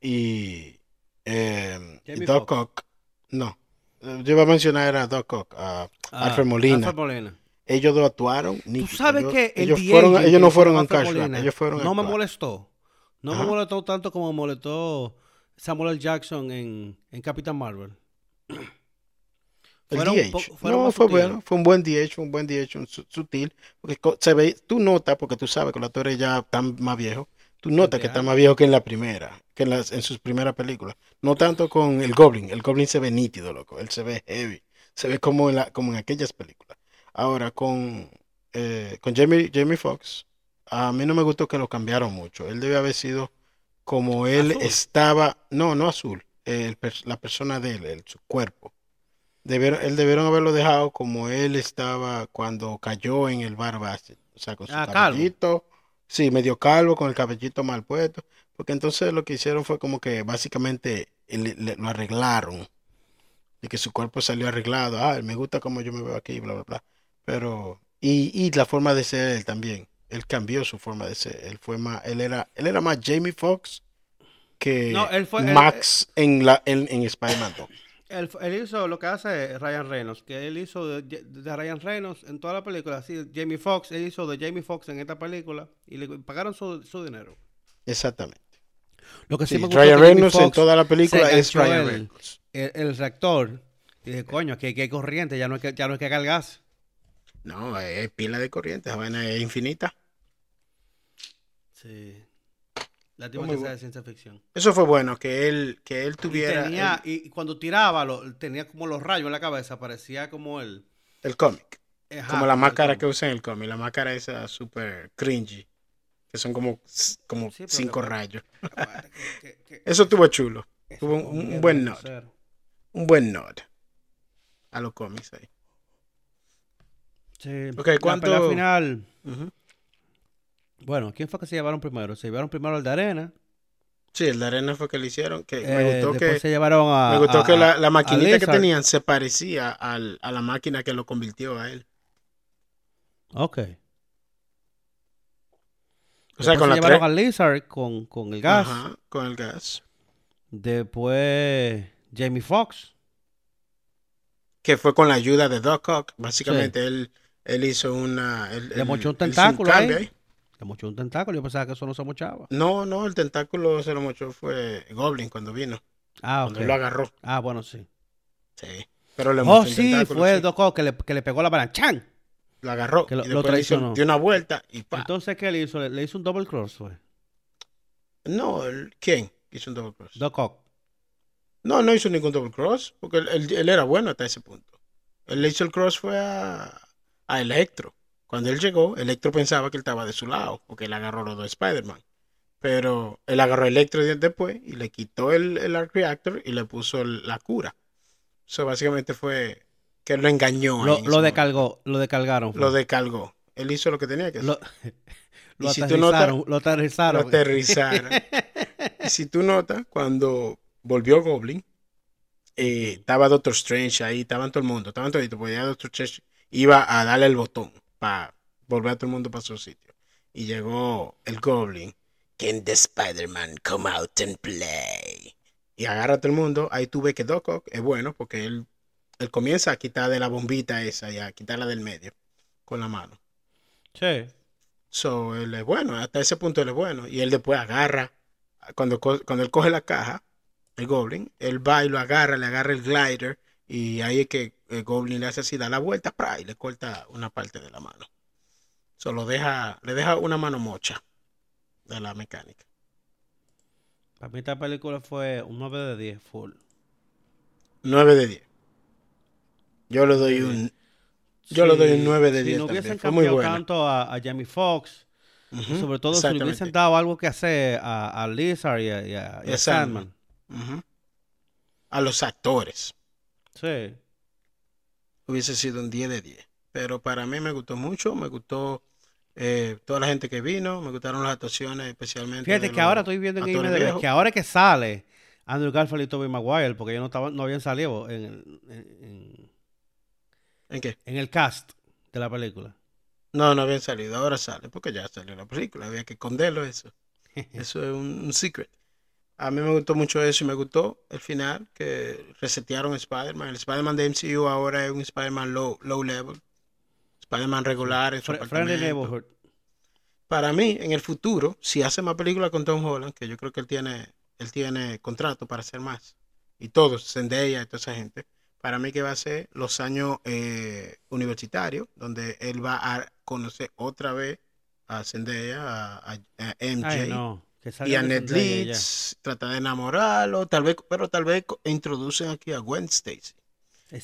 y, eh, y Jamie Doc. Ock, no, yo iba a mencionar a Doc Ock, a Ah, Alfred Molina. Alfred Molina. Ellos dos actuaron Tú nítido. sabes Ellos- que el ellos de fueron, ellos no fueron a Alfred cashback, ellos fueron No me molestó. No me molestó tanto como molestó Samuel L. Jackson en, en Capitán Marvel. El Fueron DH. fueron no, fue sutiles. bueno, fue un buen DH, un buen DH, un su- sutil. Porque se ve, tú notas, porque tú sabes que los actores ya están más viejos, tú notas que está más viejo que en la primera, que en, las, en sus primeras películas. No tanto con el Goblin, el Goblin se ve nítido, loco, él se ve heavy, se ve como en, la, como en aquellas películas. Ahora, con, eh, con Jamie, Jamie Foxx, a mí no me gustó que lo cambiaron mucho. Él debe haber sido como él Azul. estaba, no, no azul, el la persona de él, el- su cuerpo. Debieron, él debieron haberlo dejado como él estaba cuando cayó en el bar Bassett. O sea, con su Ah, calvo. cabellito, sí, medio calvo, con el cabellito mal puesto. Porque entonces lo que hicieron fue como que básicamente le- le- lo arreglaron. De que su cuerpo salió arreglado. Ah, me gusta como yo me veo aquí, bla, bla, bla. Pero, y, y la forma de ser él también. Él cambió su forma de ser. Él fue más, él era, él era más Jamie Foxx que No, él fue- él- Max en la, en, en Spider-Man 2. Él, él hizo lo que hace Ryan Reynolds, que él hizo de, de Ryan Reynolds en toda la película. Así, Jamie Foxx, él hizo de Jamie Foxx en esta película y le pagaron su, su dinero. Exactamente. Lo que sí, Sí, me Ryan que Reynolds en toda la película es Ryan Reynolds. El, el reactor. Y dije, coño, aquí, aquí hay corriente, ya no hay que, ya no hay que cargar gas. No, es pila de corriente, esa vaina es infinita. Sí. Lástima que sea de ciencia ficción. Eso fue bueno, que él, que él Y, tuviera tenía, y cuando tiraba, lo- tenía como los rayos en la cabeza, parecía como el... el, cómic. ajá, Como la máscara que usa en el cómic, la máscara esa super cringy, que son como, como Sí, cinco que- rayos. Acuérdate que- que- que- Eso estuvo chulo, tuvo un- un buen nod. un buen nod a los cómics ahí. Sí. Ok, la ¿cuánto- pelea final... Bueno, ¿quién fue que se llevaron primero? Se llevaron primero el de arena. Sí, el de arena fue que le hicieron, que eh, me gustó que, se llevaron a... me gustó a- que la, la maquinita que tenían se parecía al- a la máquina que lo convirtió a él. Ok. O sea, Después con se la llevaron al Lizard con, con el gas. Ajá, con el gas. Después Jamie Foxx. que fue con la ayuda de Doc Ock. Básicamente él, él hizo una... él- Le mochó un tentáculo ahí. Le mochó un tentáculo. Yo pensaba que eso no se mochaba. No, no, el tentáculo se lo mochó fue Goblin cuando vino. Ah, Cuando ok. él lo agarró. Ah, bueno, sí. Sí. Pero le mochó Oh, un sí, tentáculo, fue sí. el Doc que le, que le pegó la bala. ¡Chan! Lo agarró. que lo- y lo después le hizo- traicionó. dio una vuelta y pa. Entonces, ¿qué le hizo? Le, le hizo un double cross, fue. No, ¿quién hizo un double cross? Doc Ock. No, no hizo ningún double cross. Porque él, él- él era bueno hasta ese punto. Él le hizo el cross fue a, a Electro. Cuando él llegó, Electro pensaba que él estaba de su lado. Porque él agarró los dos Spider-Man. Pero él agarró a Electro después y le quitó el, el Arc Reactor y le puso el- la cura. Eso básicamente fue que él lo engañó. Lo, lo, descargó, lo descargaron. fue. Lo descargó. Él hizo lo que tenía que hacer. Lo, lo Y si tú notas- aterrizaron. Lo aterrizaron. Lo aterrizaron. y si tú notas, cuando volvió Goblin, eh, estaba Doctor Strange ahí, estaban todo el mundo, estaban toditos, porque ya Doctor Strange iba a darle el botón para volver a todo el mundo para su sitio. Y llegó el Goblin. Can the Spider-Man come out and play? Y agarra a todo el mundo. Ahí tú ves que Doc Ock es bueno porque él, él comienza a quitar de la bombita esa y a quitarla del medio con la mano. Sí. So, él es bueno, hasta ese punto él es bueno. Y él después agarra, cuando, cuando él coge la caja, el Goblin, él va y lo agarra, le agarra el glider. Y ahí es que el Goblin le hace así, da la vuelta ¡pra! y le corta una parte de la mano. Solo deja, le deja una mano mocha de la mecánica. Para mí esta película fue un 9 de 10 full. 9 de 10. Yo le doy un. Yo le doy un 9 de 10. Si no hubiesen muy cambiado tanto a, a Jamie Foxx, sobre todo si le hubiesen dado algo que hacer a, a Lizard y a, y a- y Y a a Sandman. A los actores. Sí. hubiese sido un 10 de 10. Pero para mí me gustó mucho, me gustó eh, toda la gente que vino, me gustaron las actuaciones especialmente. Fíjate que ahora estoy viendo en que ahora que sale Andrew Garfield y Tobey Maguire, porque ellos no, estaban, no habían salido en el, en- en- ¿En qué? en el cast de la película. No, no habían salido, ahora sale, porque ya salió la película, había que esconderlo eso. Eso es un, un secret. A mí me gustó mucho eso y me gustó el final, que resetearon Spider-Man. El Spider-Man de MCU ahora es un Spider-Man low, low level. Spider-Man regular en su apartamento. Para mí, en el futuro, si hace más películas con Tom Holland, que yo creo que él tiene, él tiene contrato para hacer más, y todos, Zendaya y toda esa gente, para mí que va a ser los años eh, universitarios, donde él va a conocer otra vez a Zendaya, a, a- a MJ, Ay, no. Y a Ned. Leeds, tratar de enamorarlo, tal vez, pero tal vez introducen aquí a Gwen Stacy.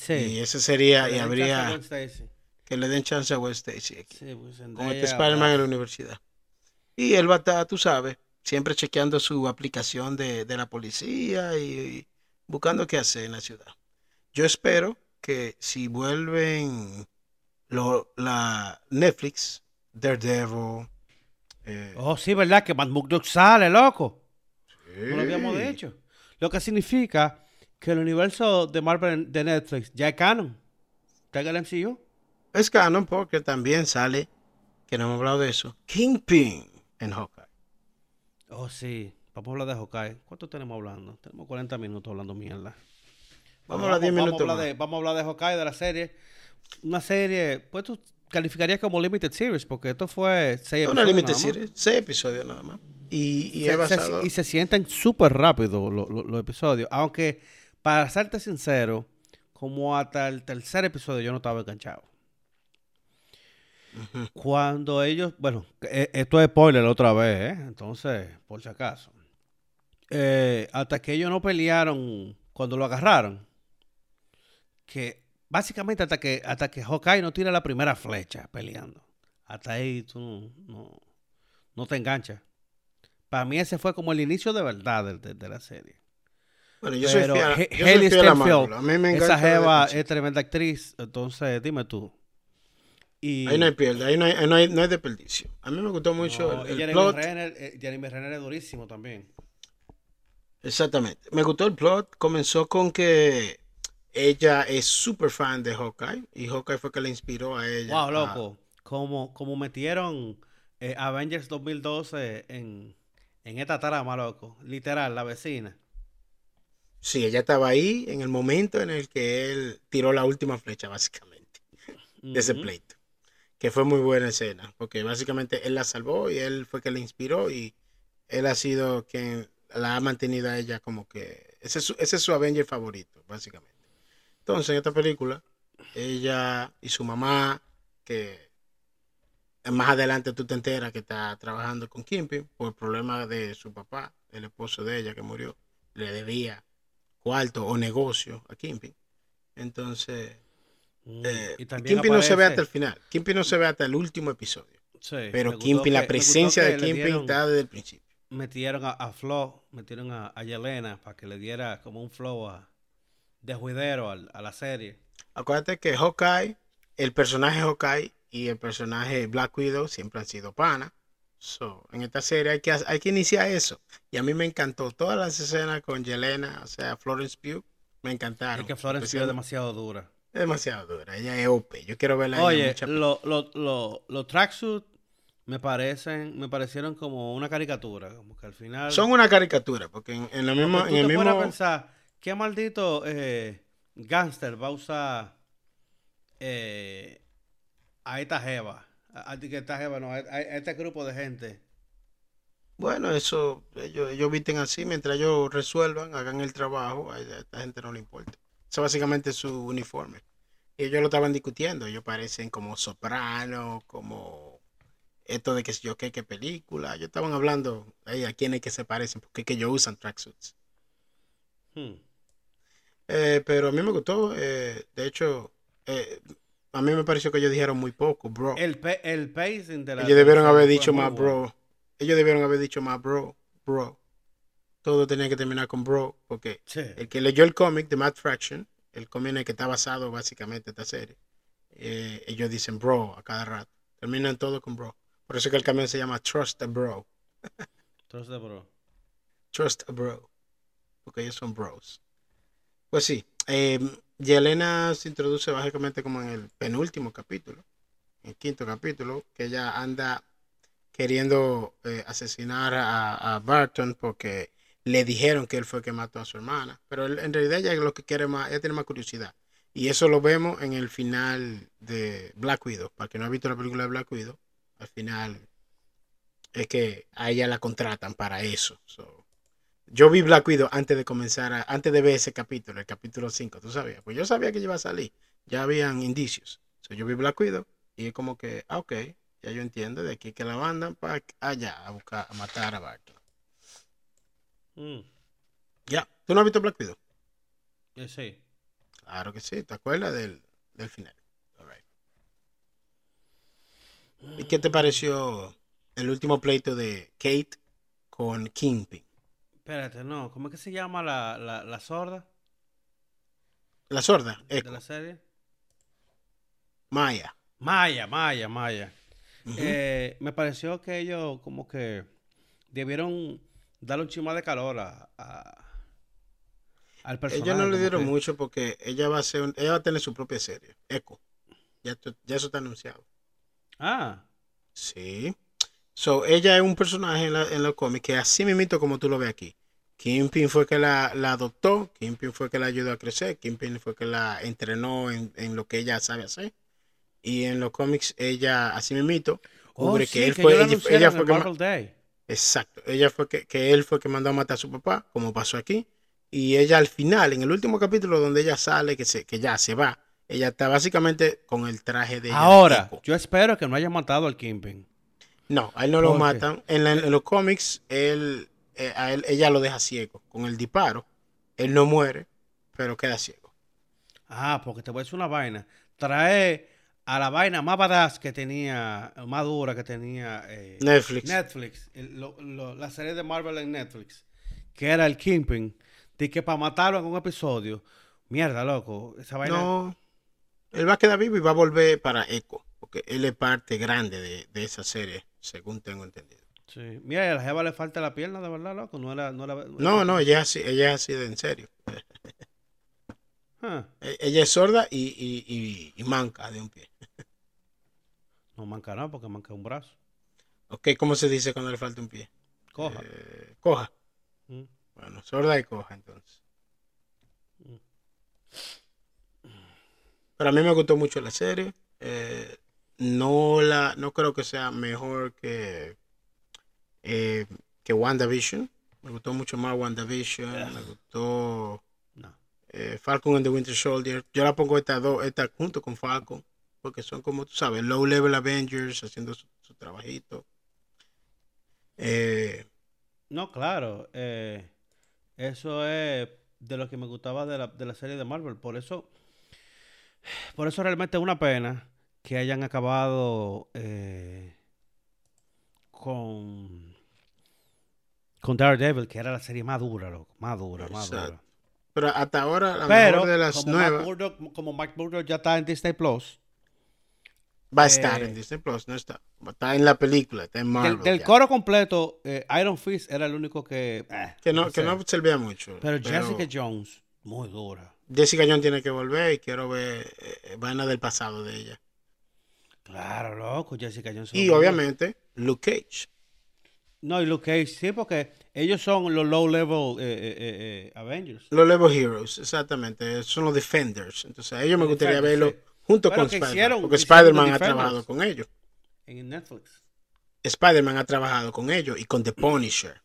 Y ese sería, y habría que le den chance a Gwen Stacy aquí Sí, pues con este Spider-Man en la universidad. Y él va a estar, tú sabes, siempre chequeando su aplicación de, de la policía y, y buscando qué hacer en la ciudad. Yo espero que si vuelven lo, la Netflix, Daredevil, eh, Oh, sí, ¿verdad? Que Matt Murdock sale, loco. No lo habíamos dicho. Lo que significa que el universo de Marvel de Netflix ya es canon. Está en el MCU. Es canon porque también sale, que no hemos hablado de eso, Kingpin en Hawkeye. Oh, sí. Vamos a hablar de Hawkeye. ¿Cuánto tenemos hablando? Tenemos 40 minutos hablando mierda. Vamos a hablar 10 minutos Vamos a hablar, de, vamos a hablar de Hawkeye, de la serie. Una serie, pues tú calificarías como Limited Series, porque esto fue seis Es una episodios limited series, seis episodios nada más. Y, y Se- se- y se sienten súper rápido lo- lo- los episodios. Aunque, para serte sincero, como hasta el tercer episodio yo no estaba enganchado. Cuando ellos, bueno, eh, esto es spoiler otra vez, ¿eh? Entonces, por si acaso. Eh, hasta que ellos no pelearon cuando lo agarraron. Que básicamente hasta que, hasta que Hawkeye no tira la primera flecha peleando. Hasta ahí tú no, no, no te enganchas. Para mí ese fue como el inicio de verdad de, de- de la serie. Bueno, yo soy Pero fiel, He- yo soy fiel a. A mí me Esa jeva es tremenda actriz, entonces dime tú. Y, Ahí no hay pierde, ahí no hay, no hay, no hay desperdicio. A mí me gustó mucho no, el, el Jeremy plot. Renner, eh, Jeremy Renner es durísimo también. Exactamente. Me gustó el plot. Comenzó con que ella es súper fan de Hawkeye. Y Hawkeye fue que le inspiró a ella. Wow, loco. Como, como metieron eh, Avengers 2012 en, en esta trama, loco. Literal, la vecina. Sí, ella estaba ahí en el momento en el que él tiró la última flecha, básicamente, de ese pleito. Que fue muy buena escena. Porque básicamente él la salvó y él fue que le inspiró. Y él ha sido quien la ha mantenido a ella como que. Ese es su, ese es su Avenger favorito, básicamente. Entonces, en esta película, ella y su mamá, que más adelante tú te enteras que está trabajando con Kimping por problemas de su papá, el esposo de ella que murió, le debía cuarto o negocio a Kimping. Entonces, Mm, eh, y no se ve hasta el final. Kimping no se ve hasta el último episodio. Sí, Pero Kimping, la presencia de Kimping está desde el principio. metieron a, a Flo, metieron a, a Yelena para que le diera como un flow a- de juidero al- a, la serie. Acuérdate que Hawkeye, el personaje Hawkeye y el personaje Black Widow siempre han sido pana. So, en esta serie hay que, hay que iniciar eso. Y a mí me encantó todas las escenas con Yelena, o sea, Florence Pugh, me encantaron. Es que Florence Pugh es demasiado dura. es demasiado dura. Ella es OP. Yo quiero verla. a Oye, mucha- lo- lo- lo- los tracksuits me parecen, me parecieron como una caricatura, como que al final. Son una caricatura, porque en, en la Porque misma, tú en el te a mismo, pensar, ¿qué maldito eh, gangster va a usar eh, a esta jeva? A, a- que esta jeva no, a, a este grupo de gente. bueno, eso ellos, ellos visten así mientras ellos resuelvan, hagan el trabajo, a esta gente no le importa. Eso básicamente es su uniforme. Y ellos lo estaban discutiendo, ellos parecen como soprano, como esto de que si yo qué, qué película. Ellos estaban hablando ahí a quiénes que se parecen, porque que ellos usan tracksuits. Hmm. Eh, pero a mí me gustó, eh, de hecho, eh, a mí me pareció que ellos dijeron muy poco, bro. El, el pacing de la. Ellos debieron haber dicho más bueno. bro. Ellos debieron haber dicho más bro, bro. Todo tenía que terminar con bro, porque Sí. el que leyó el cómic de Matt Fraction, el cómic en el que está basado básicamente esta serie, ellos dicen bro a cada rato. Terminan todo con bro. Por eso es que el camión se llama Trust a Bro. Entonces, bro. Trust a Bro. Porque ellos son bros. Pues sí, eh, Yelena se introduce básicamente como en el penúltimo capítulo, en el quinto capítulo, que ella anda queriendo eh, asesinar a, a Barton porque le dijeron que él fue el que mató a su hermana. Pero él- en realidad ella lo que quiere más, ella tiene más curiosidad. Y eso lo vemos en el final de Black Widow. Para que no ha visto la película de Black Widow, al final es que a ella la contratan para eso. So, yo vi Black Widow antes de comenzar, a- antes de ver ese capítulo, el capítulo 5, ¿tú sabías? Pues yo sabía que iba a salir, ya habían indicios. So, yo vi Black Widow y es como que, ah, ok, ya yo entiendo de aquí que la mandan para allá a buscar, a matar a Barton. Mm, Ya, ¿tú no has visto Black Widow? eh, sí. Claro que sí, ¿te acuerdas del, del final? All right. ¿Y qué te pareció el último pleito de Kate con Kingpin. Espérate, no. ¿Cómo es que se llama la, la, la sorda La sorda, de la serie? Maya. Maya, Maya, Maya. Eh, me pareció que ellos como que debieron darle un chima de calor a, a- al personaje. Ellos no le dieron que- mucho porque ella va a ser un- ella va a tener su propia serie, Echo. Ya, ya eso está anunciado. Ah, Sí. So, ella es un personaje en, la- en los cómics que así mismito como tú lo ves aquí. Kingpin fue que la, la adoptó, Kingpin fue que la ayudó a crecer, Kingpin fue que la entrenó en, en lo que ella sabe hacer. Y en los cómics ella así mismito oh, cubre sí, que él que fue, ella, fue que Day. Exacto, ella fue que, que él fue que mandó a matar a su papá, como pasó aquí. Y ella al final, en el último capítulo donde ella sale, que, se, que ya se va, ella está básicamente con el traje de ella, Ahora, yo espero que no hayan matado al Kingpin. No, a él no lo matan. En, la- en los cómics, él, eh, a él, ella lo deja ciego. Con el disparo, él no muere, pero queda ciego. Ah, porque te voy a decir una vaina. Trae a la vaina más badass que tenía, más dura que tenía eh, Netflix. Netflix, el- lo- lo- la serie de Marvel en Netflix, que era el Kingpin, de que para matarlo en un episodio, mierda, loco, esa vaina. no, él va a quedar vivo y va a volver para Echo, porque él es parte grande de, de esa serie, según tengo entendido. Sí. Mira, a la jeva le falta la pierna, de verdad, loco, no era, no era- No, no, ella es así, ella es así de en serio. E- Ella es sorda y, y, y- y manca de un pie. no manca nada porque manca un brazo. Ok, ¿cómo se dice cuando le falta un pie? Coja. Eh, coja. Mm. Bueno, sorda y coja entonces. Mm. Pero a mí me gustó mucho la serie. Eh, no la, no creo que sea mejor que eh, que WandaVision. Me gustó mucho más WandaVision. Me gustó No. eh, Falcon and the Winter Soldier. Yo la pongo estas dos, estas junto con Falcon. Porque son como tú sabes, low level Avengers haciendo su, su trabajito. Eh, No, claro. eh, eso es de lo que me gustaba de la, de la serie de Marvel. Por eso, por eso realmente es una pena que hayan acabado eh, con, con Daredevil, que era la serie más dura, loco. Más dura, más Exacto. dura. pero hasta ahora la Pero, mejor de las como, nuevas Murdock, como Mike Murdock ya está en Disney Plus, va a estar eh, en Disney Plus, no está. Está en la película, está en Marvel. del, coro completo, eh, Iron Fist era el único que... eh, que no, que sé. no servía mucho. Pero Jessica Jones, muy dura. Jessica Jones tiene que volver y quiero ver eh, vaina del pasado de ella. Claro, loco, Jessica Jones. Y obviamente Luke Cage. No, y Luke Cage, sí, porque ellos son los low level eh, eh, eh, eh, Avengers. Los Level Heroes, exactamente. Son los Defenders. Entonces a ellos me gustaría Defenders, verlo sí. junto Pero con Spider-Man. porque Spider-Man ha trabajado con ellos. En Netflix. Spider-Man ha trabajado con ellos y con The Punisher.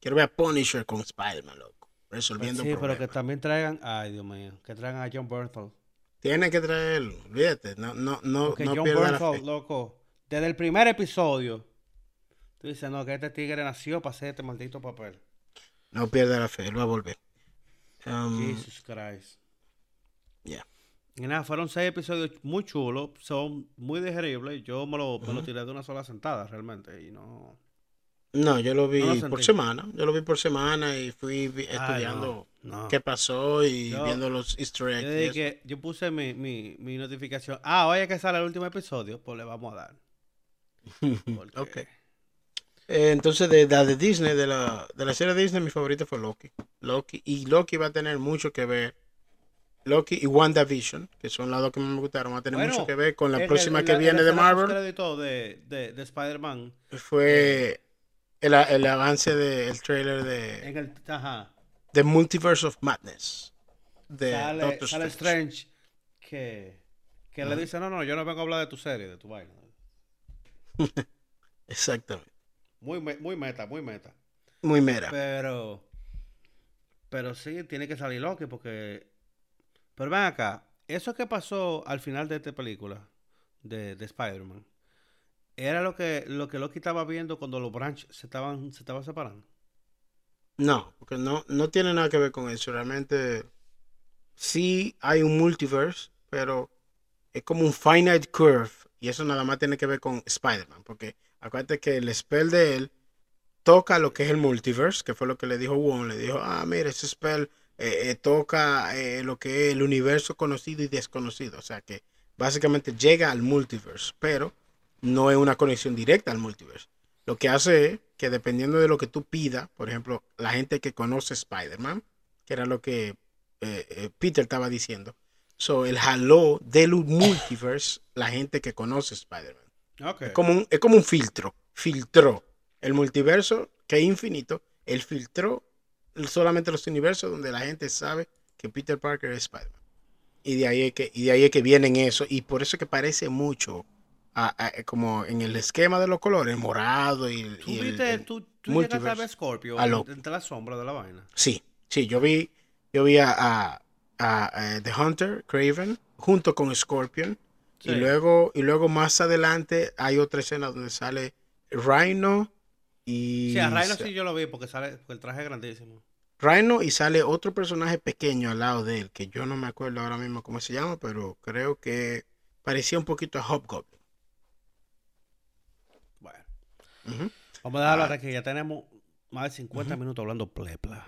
Quiero ver a Punisher con Spider-Man, loco. Resolviendo sí, pero que también traigan, ay Dios mío, que traigan a John Bernthal. Tiene que traerlo, olvídate. No, no, no, Porque no John pierda la Bernthal, fe. loco, desde el primer episodio, tú dices, no, que este tigre nació para hacer este maldito papel. No pierda la fe, él va a volver. Um, Jesus Christ. yeah. Y nada, fueron seis episodios muy chulos, son muy digeribles. Yo me lo, me lo tiré de una sola sentada realmente. Y no. No, yo lo vi No lo por semana. Yo lo vi por semana y fui Ay, estudiando no, qué pasó y Yo- viendo los easter eggs. Yo, dije puse mi, mi, mi notificación. Ah, hoy es que sale el último episodio, pues le vamos a dar. Porque- Ok. Eh, entonces, de la de Disney, de la, de la serie de Disney, mi favorito fue Loki. Loki. Y Loki va a tener mucho que ver. Loki y WandaVision, que son las dos que más me gustaron, va a tener Bueno, mucho que ver con la el- próxima que la- viene de Marvel. de, de, de Spider-Man. Fue el, el avance del trailer de, En el. Ajá. The Multiverse of Madness. De sale Doctor sale Strange. Strange que, que le dice: No, no, yo no vengo a hablar de tu serie, de tu vaina. Exactamente. Muy, me- muy meta, muy meta. Muy mera. Pero. Pero sí, tiene que salir Loki porque. Pero ven acá, eso que pasó al final de esta película de, de Spider-Man, ¿era lo que, lo que Loki estaba viendo cuando los Branch se estaban, se estaban separando? No, porque no, no tiene nada que ver con eso. Realmente sí hay un multiverse, pero es como un finite curve. Y eso nada más tiene que ver con Spider-Man. Porque acuérdate que el spell de él toca lo que es el multiverse, que fue lo que le dijo Wong. Le dijo, ah, mira, ese spell eh, eh, toca eh, lo que es el universo conocido y desconocido. O sea que básicamente llega al multiverse, pero no es una conexión directa al multiverse. Lo que hace es que dependiendo de lo que tú pidas, por ejemplo, la gente que conoce Spider-Man, que era lo que eh, eh, Peter estaba diciendo. So, el halo del multiverse, la gente que conoce Spider-Man. Ok. Es, como un, es como un filtro. Filtró el multiverso, que es infinito. Él filtró solamente los universos donde la gente sabe que Peter Parker es Spider-Man. Y de ahí es que, y de ahí es que vienen eso. Y por eso es que parece mucho a- a- como en el esquema de los colores, morado y, ¿Tú, y el- viste, el tú, tú llegaste a ver Scorpio A lo- entre la sombra de la vaina? Sí, sí, yo vi, yo vi a, a- eh, The Hunter, Craven, junto con Scorpion. Sí. Y luego, y luego más adelante hay otra escena donde sale Rhino y Sí, a Rhino sí yo lo vi porque sale porque el traje es grandísimo. Rhino y sale otro personaje pequeño al lado de él, que yo no me acuerdo ahora mismo cómo se llama, pero creo que parecía un poquito a Hobgoblin. Bueno, Vamos a dejarlo Ah. hasta que ya tenemos más de 50 minutos hablando plepla.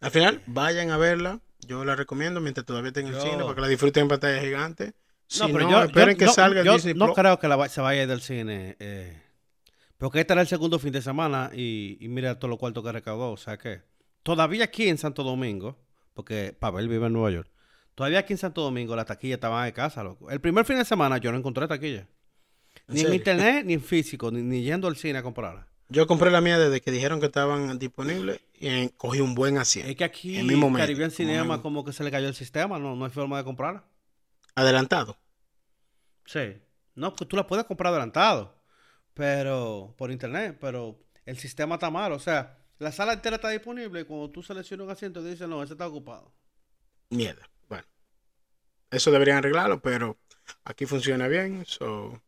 Al final, vayan a verla. Yo la recomiendo mientras todavía esté en el Yo- cine, para que la disfruten en pantalla gigante. Si No, no, pero yo, esperen yo- que yo- salga yo Disney no creo que la se vaya del cine. eh, porque este era el segundo fin de semana y, y mira todo lo cuarto que recaudó. O sea que todavía aquí en Santo Domingo, porque Pavel vive en Nueva York, todavía aquí en Santo Domingo las taquillas estaban de casa, loco. El primer fin de semana yo no encontré taquilla. ¿En Ni en internet, ni en físico, ni, ni yendo al cine a comprarla. Yo compré la mía desde que dijeron que estaban disponibles y cogí un buen asiento. Es que aquí El mismo medio, Caribbean Cinema como que se le cayó el sistema, no, no hay forma de comprarla. Adelantado. Sí. No, pues tú la puedes comprar adelantado, pero por internet, pero el sistema está mal. O sea, la sala entera está disponible y cuando tú seleccionas un asiento dice no, ese está ocupado. Mierda. Bueno. Eso deberían arreglarlo, pero aquí funciona bien. So,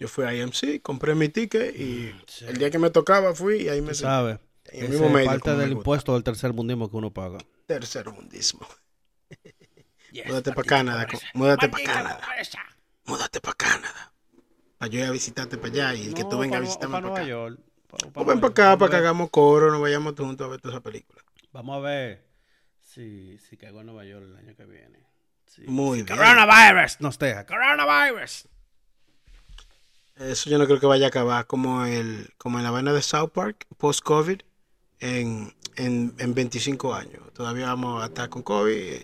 yo fui a IMC, compré mi ticket y Sí. el día que me tocaba fui y ahí me sabes. En el mismo es medio. parte del impuesto del tercer mundismo que uno paga. Tercer mundismo. Yes, Múdate para Canadá. Múdate para Canadá. Múdate para Canadá. Para yo ir a visitarte para allá y el que No, tú vengas a no- visitarme pa' para Nueva acá. York. Pa- pa' O ven para acá para que hagamos coro, nos vayamos juntos a ver toda esa película. Vamos a ver si, si caigo en Nueva York el año que viene. Sí. Muy Si bien. Coronavirus nos deja. Coronavirus. Eso yo no creo que vaya a acabar como el como en la vaina de South Park post-COVID en, en, en 25 años. Todavía vamos a estar con COVID.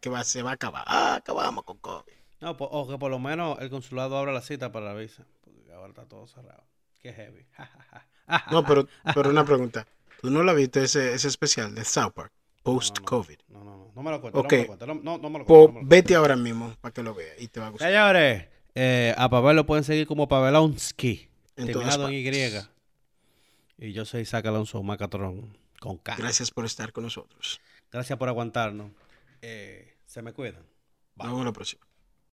que va, se va a acabar. Ah, acabamos con COVID. No, po- o que por lo menos el consulado abra la cita para la visa. Porque ahora está todo cerrado. Qué heavy. No, pero, pero una pregunta. ¿Tú no la viste ese, ese especial de South Park post-COVID? No, no, no. No me lo cuento. Ok. No me lo cuento. No, no, no me lo cuento. me lo vete ahora mismo para que lo veas y te va a cuento. gustar. Señores, eh, a Pavel lo pueden seguir como Pavelonsky. Terminado en Y. Y yo soy Isaac Alonso Macatrón. Con K. Gracias, Gracias por estar con nosotros. por aguantarnos. Eh, se me cuidan. Bye. Nos vemos la próxima.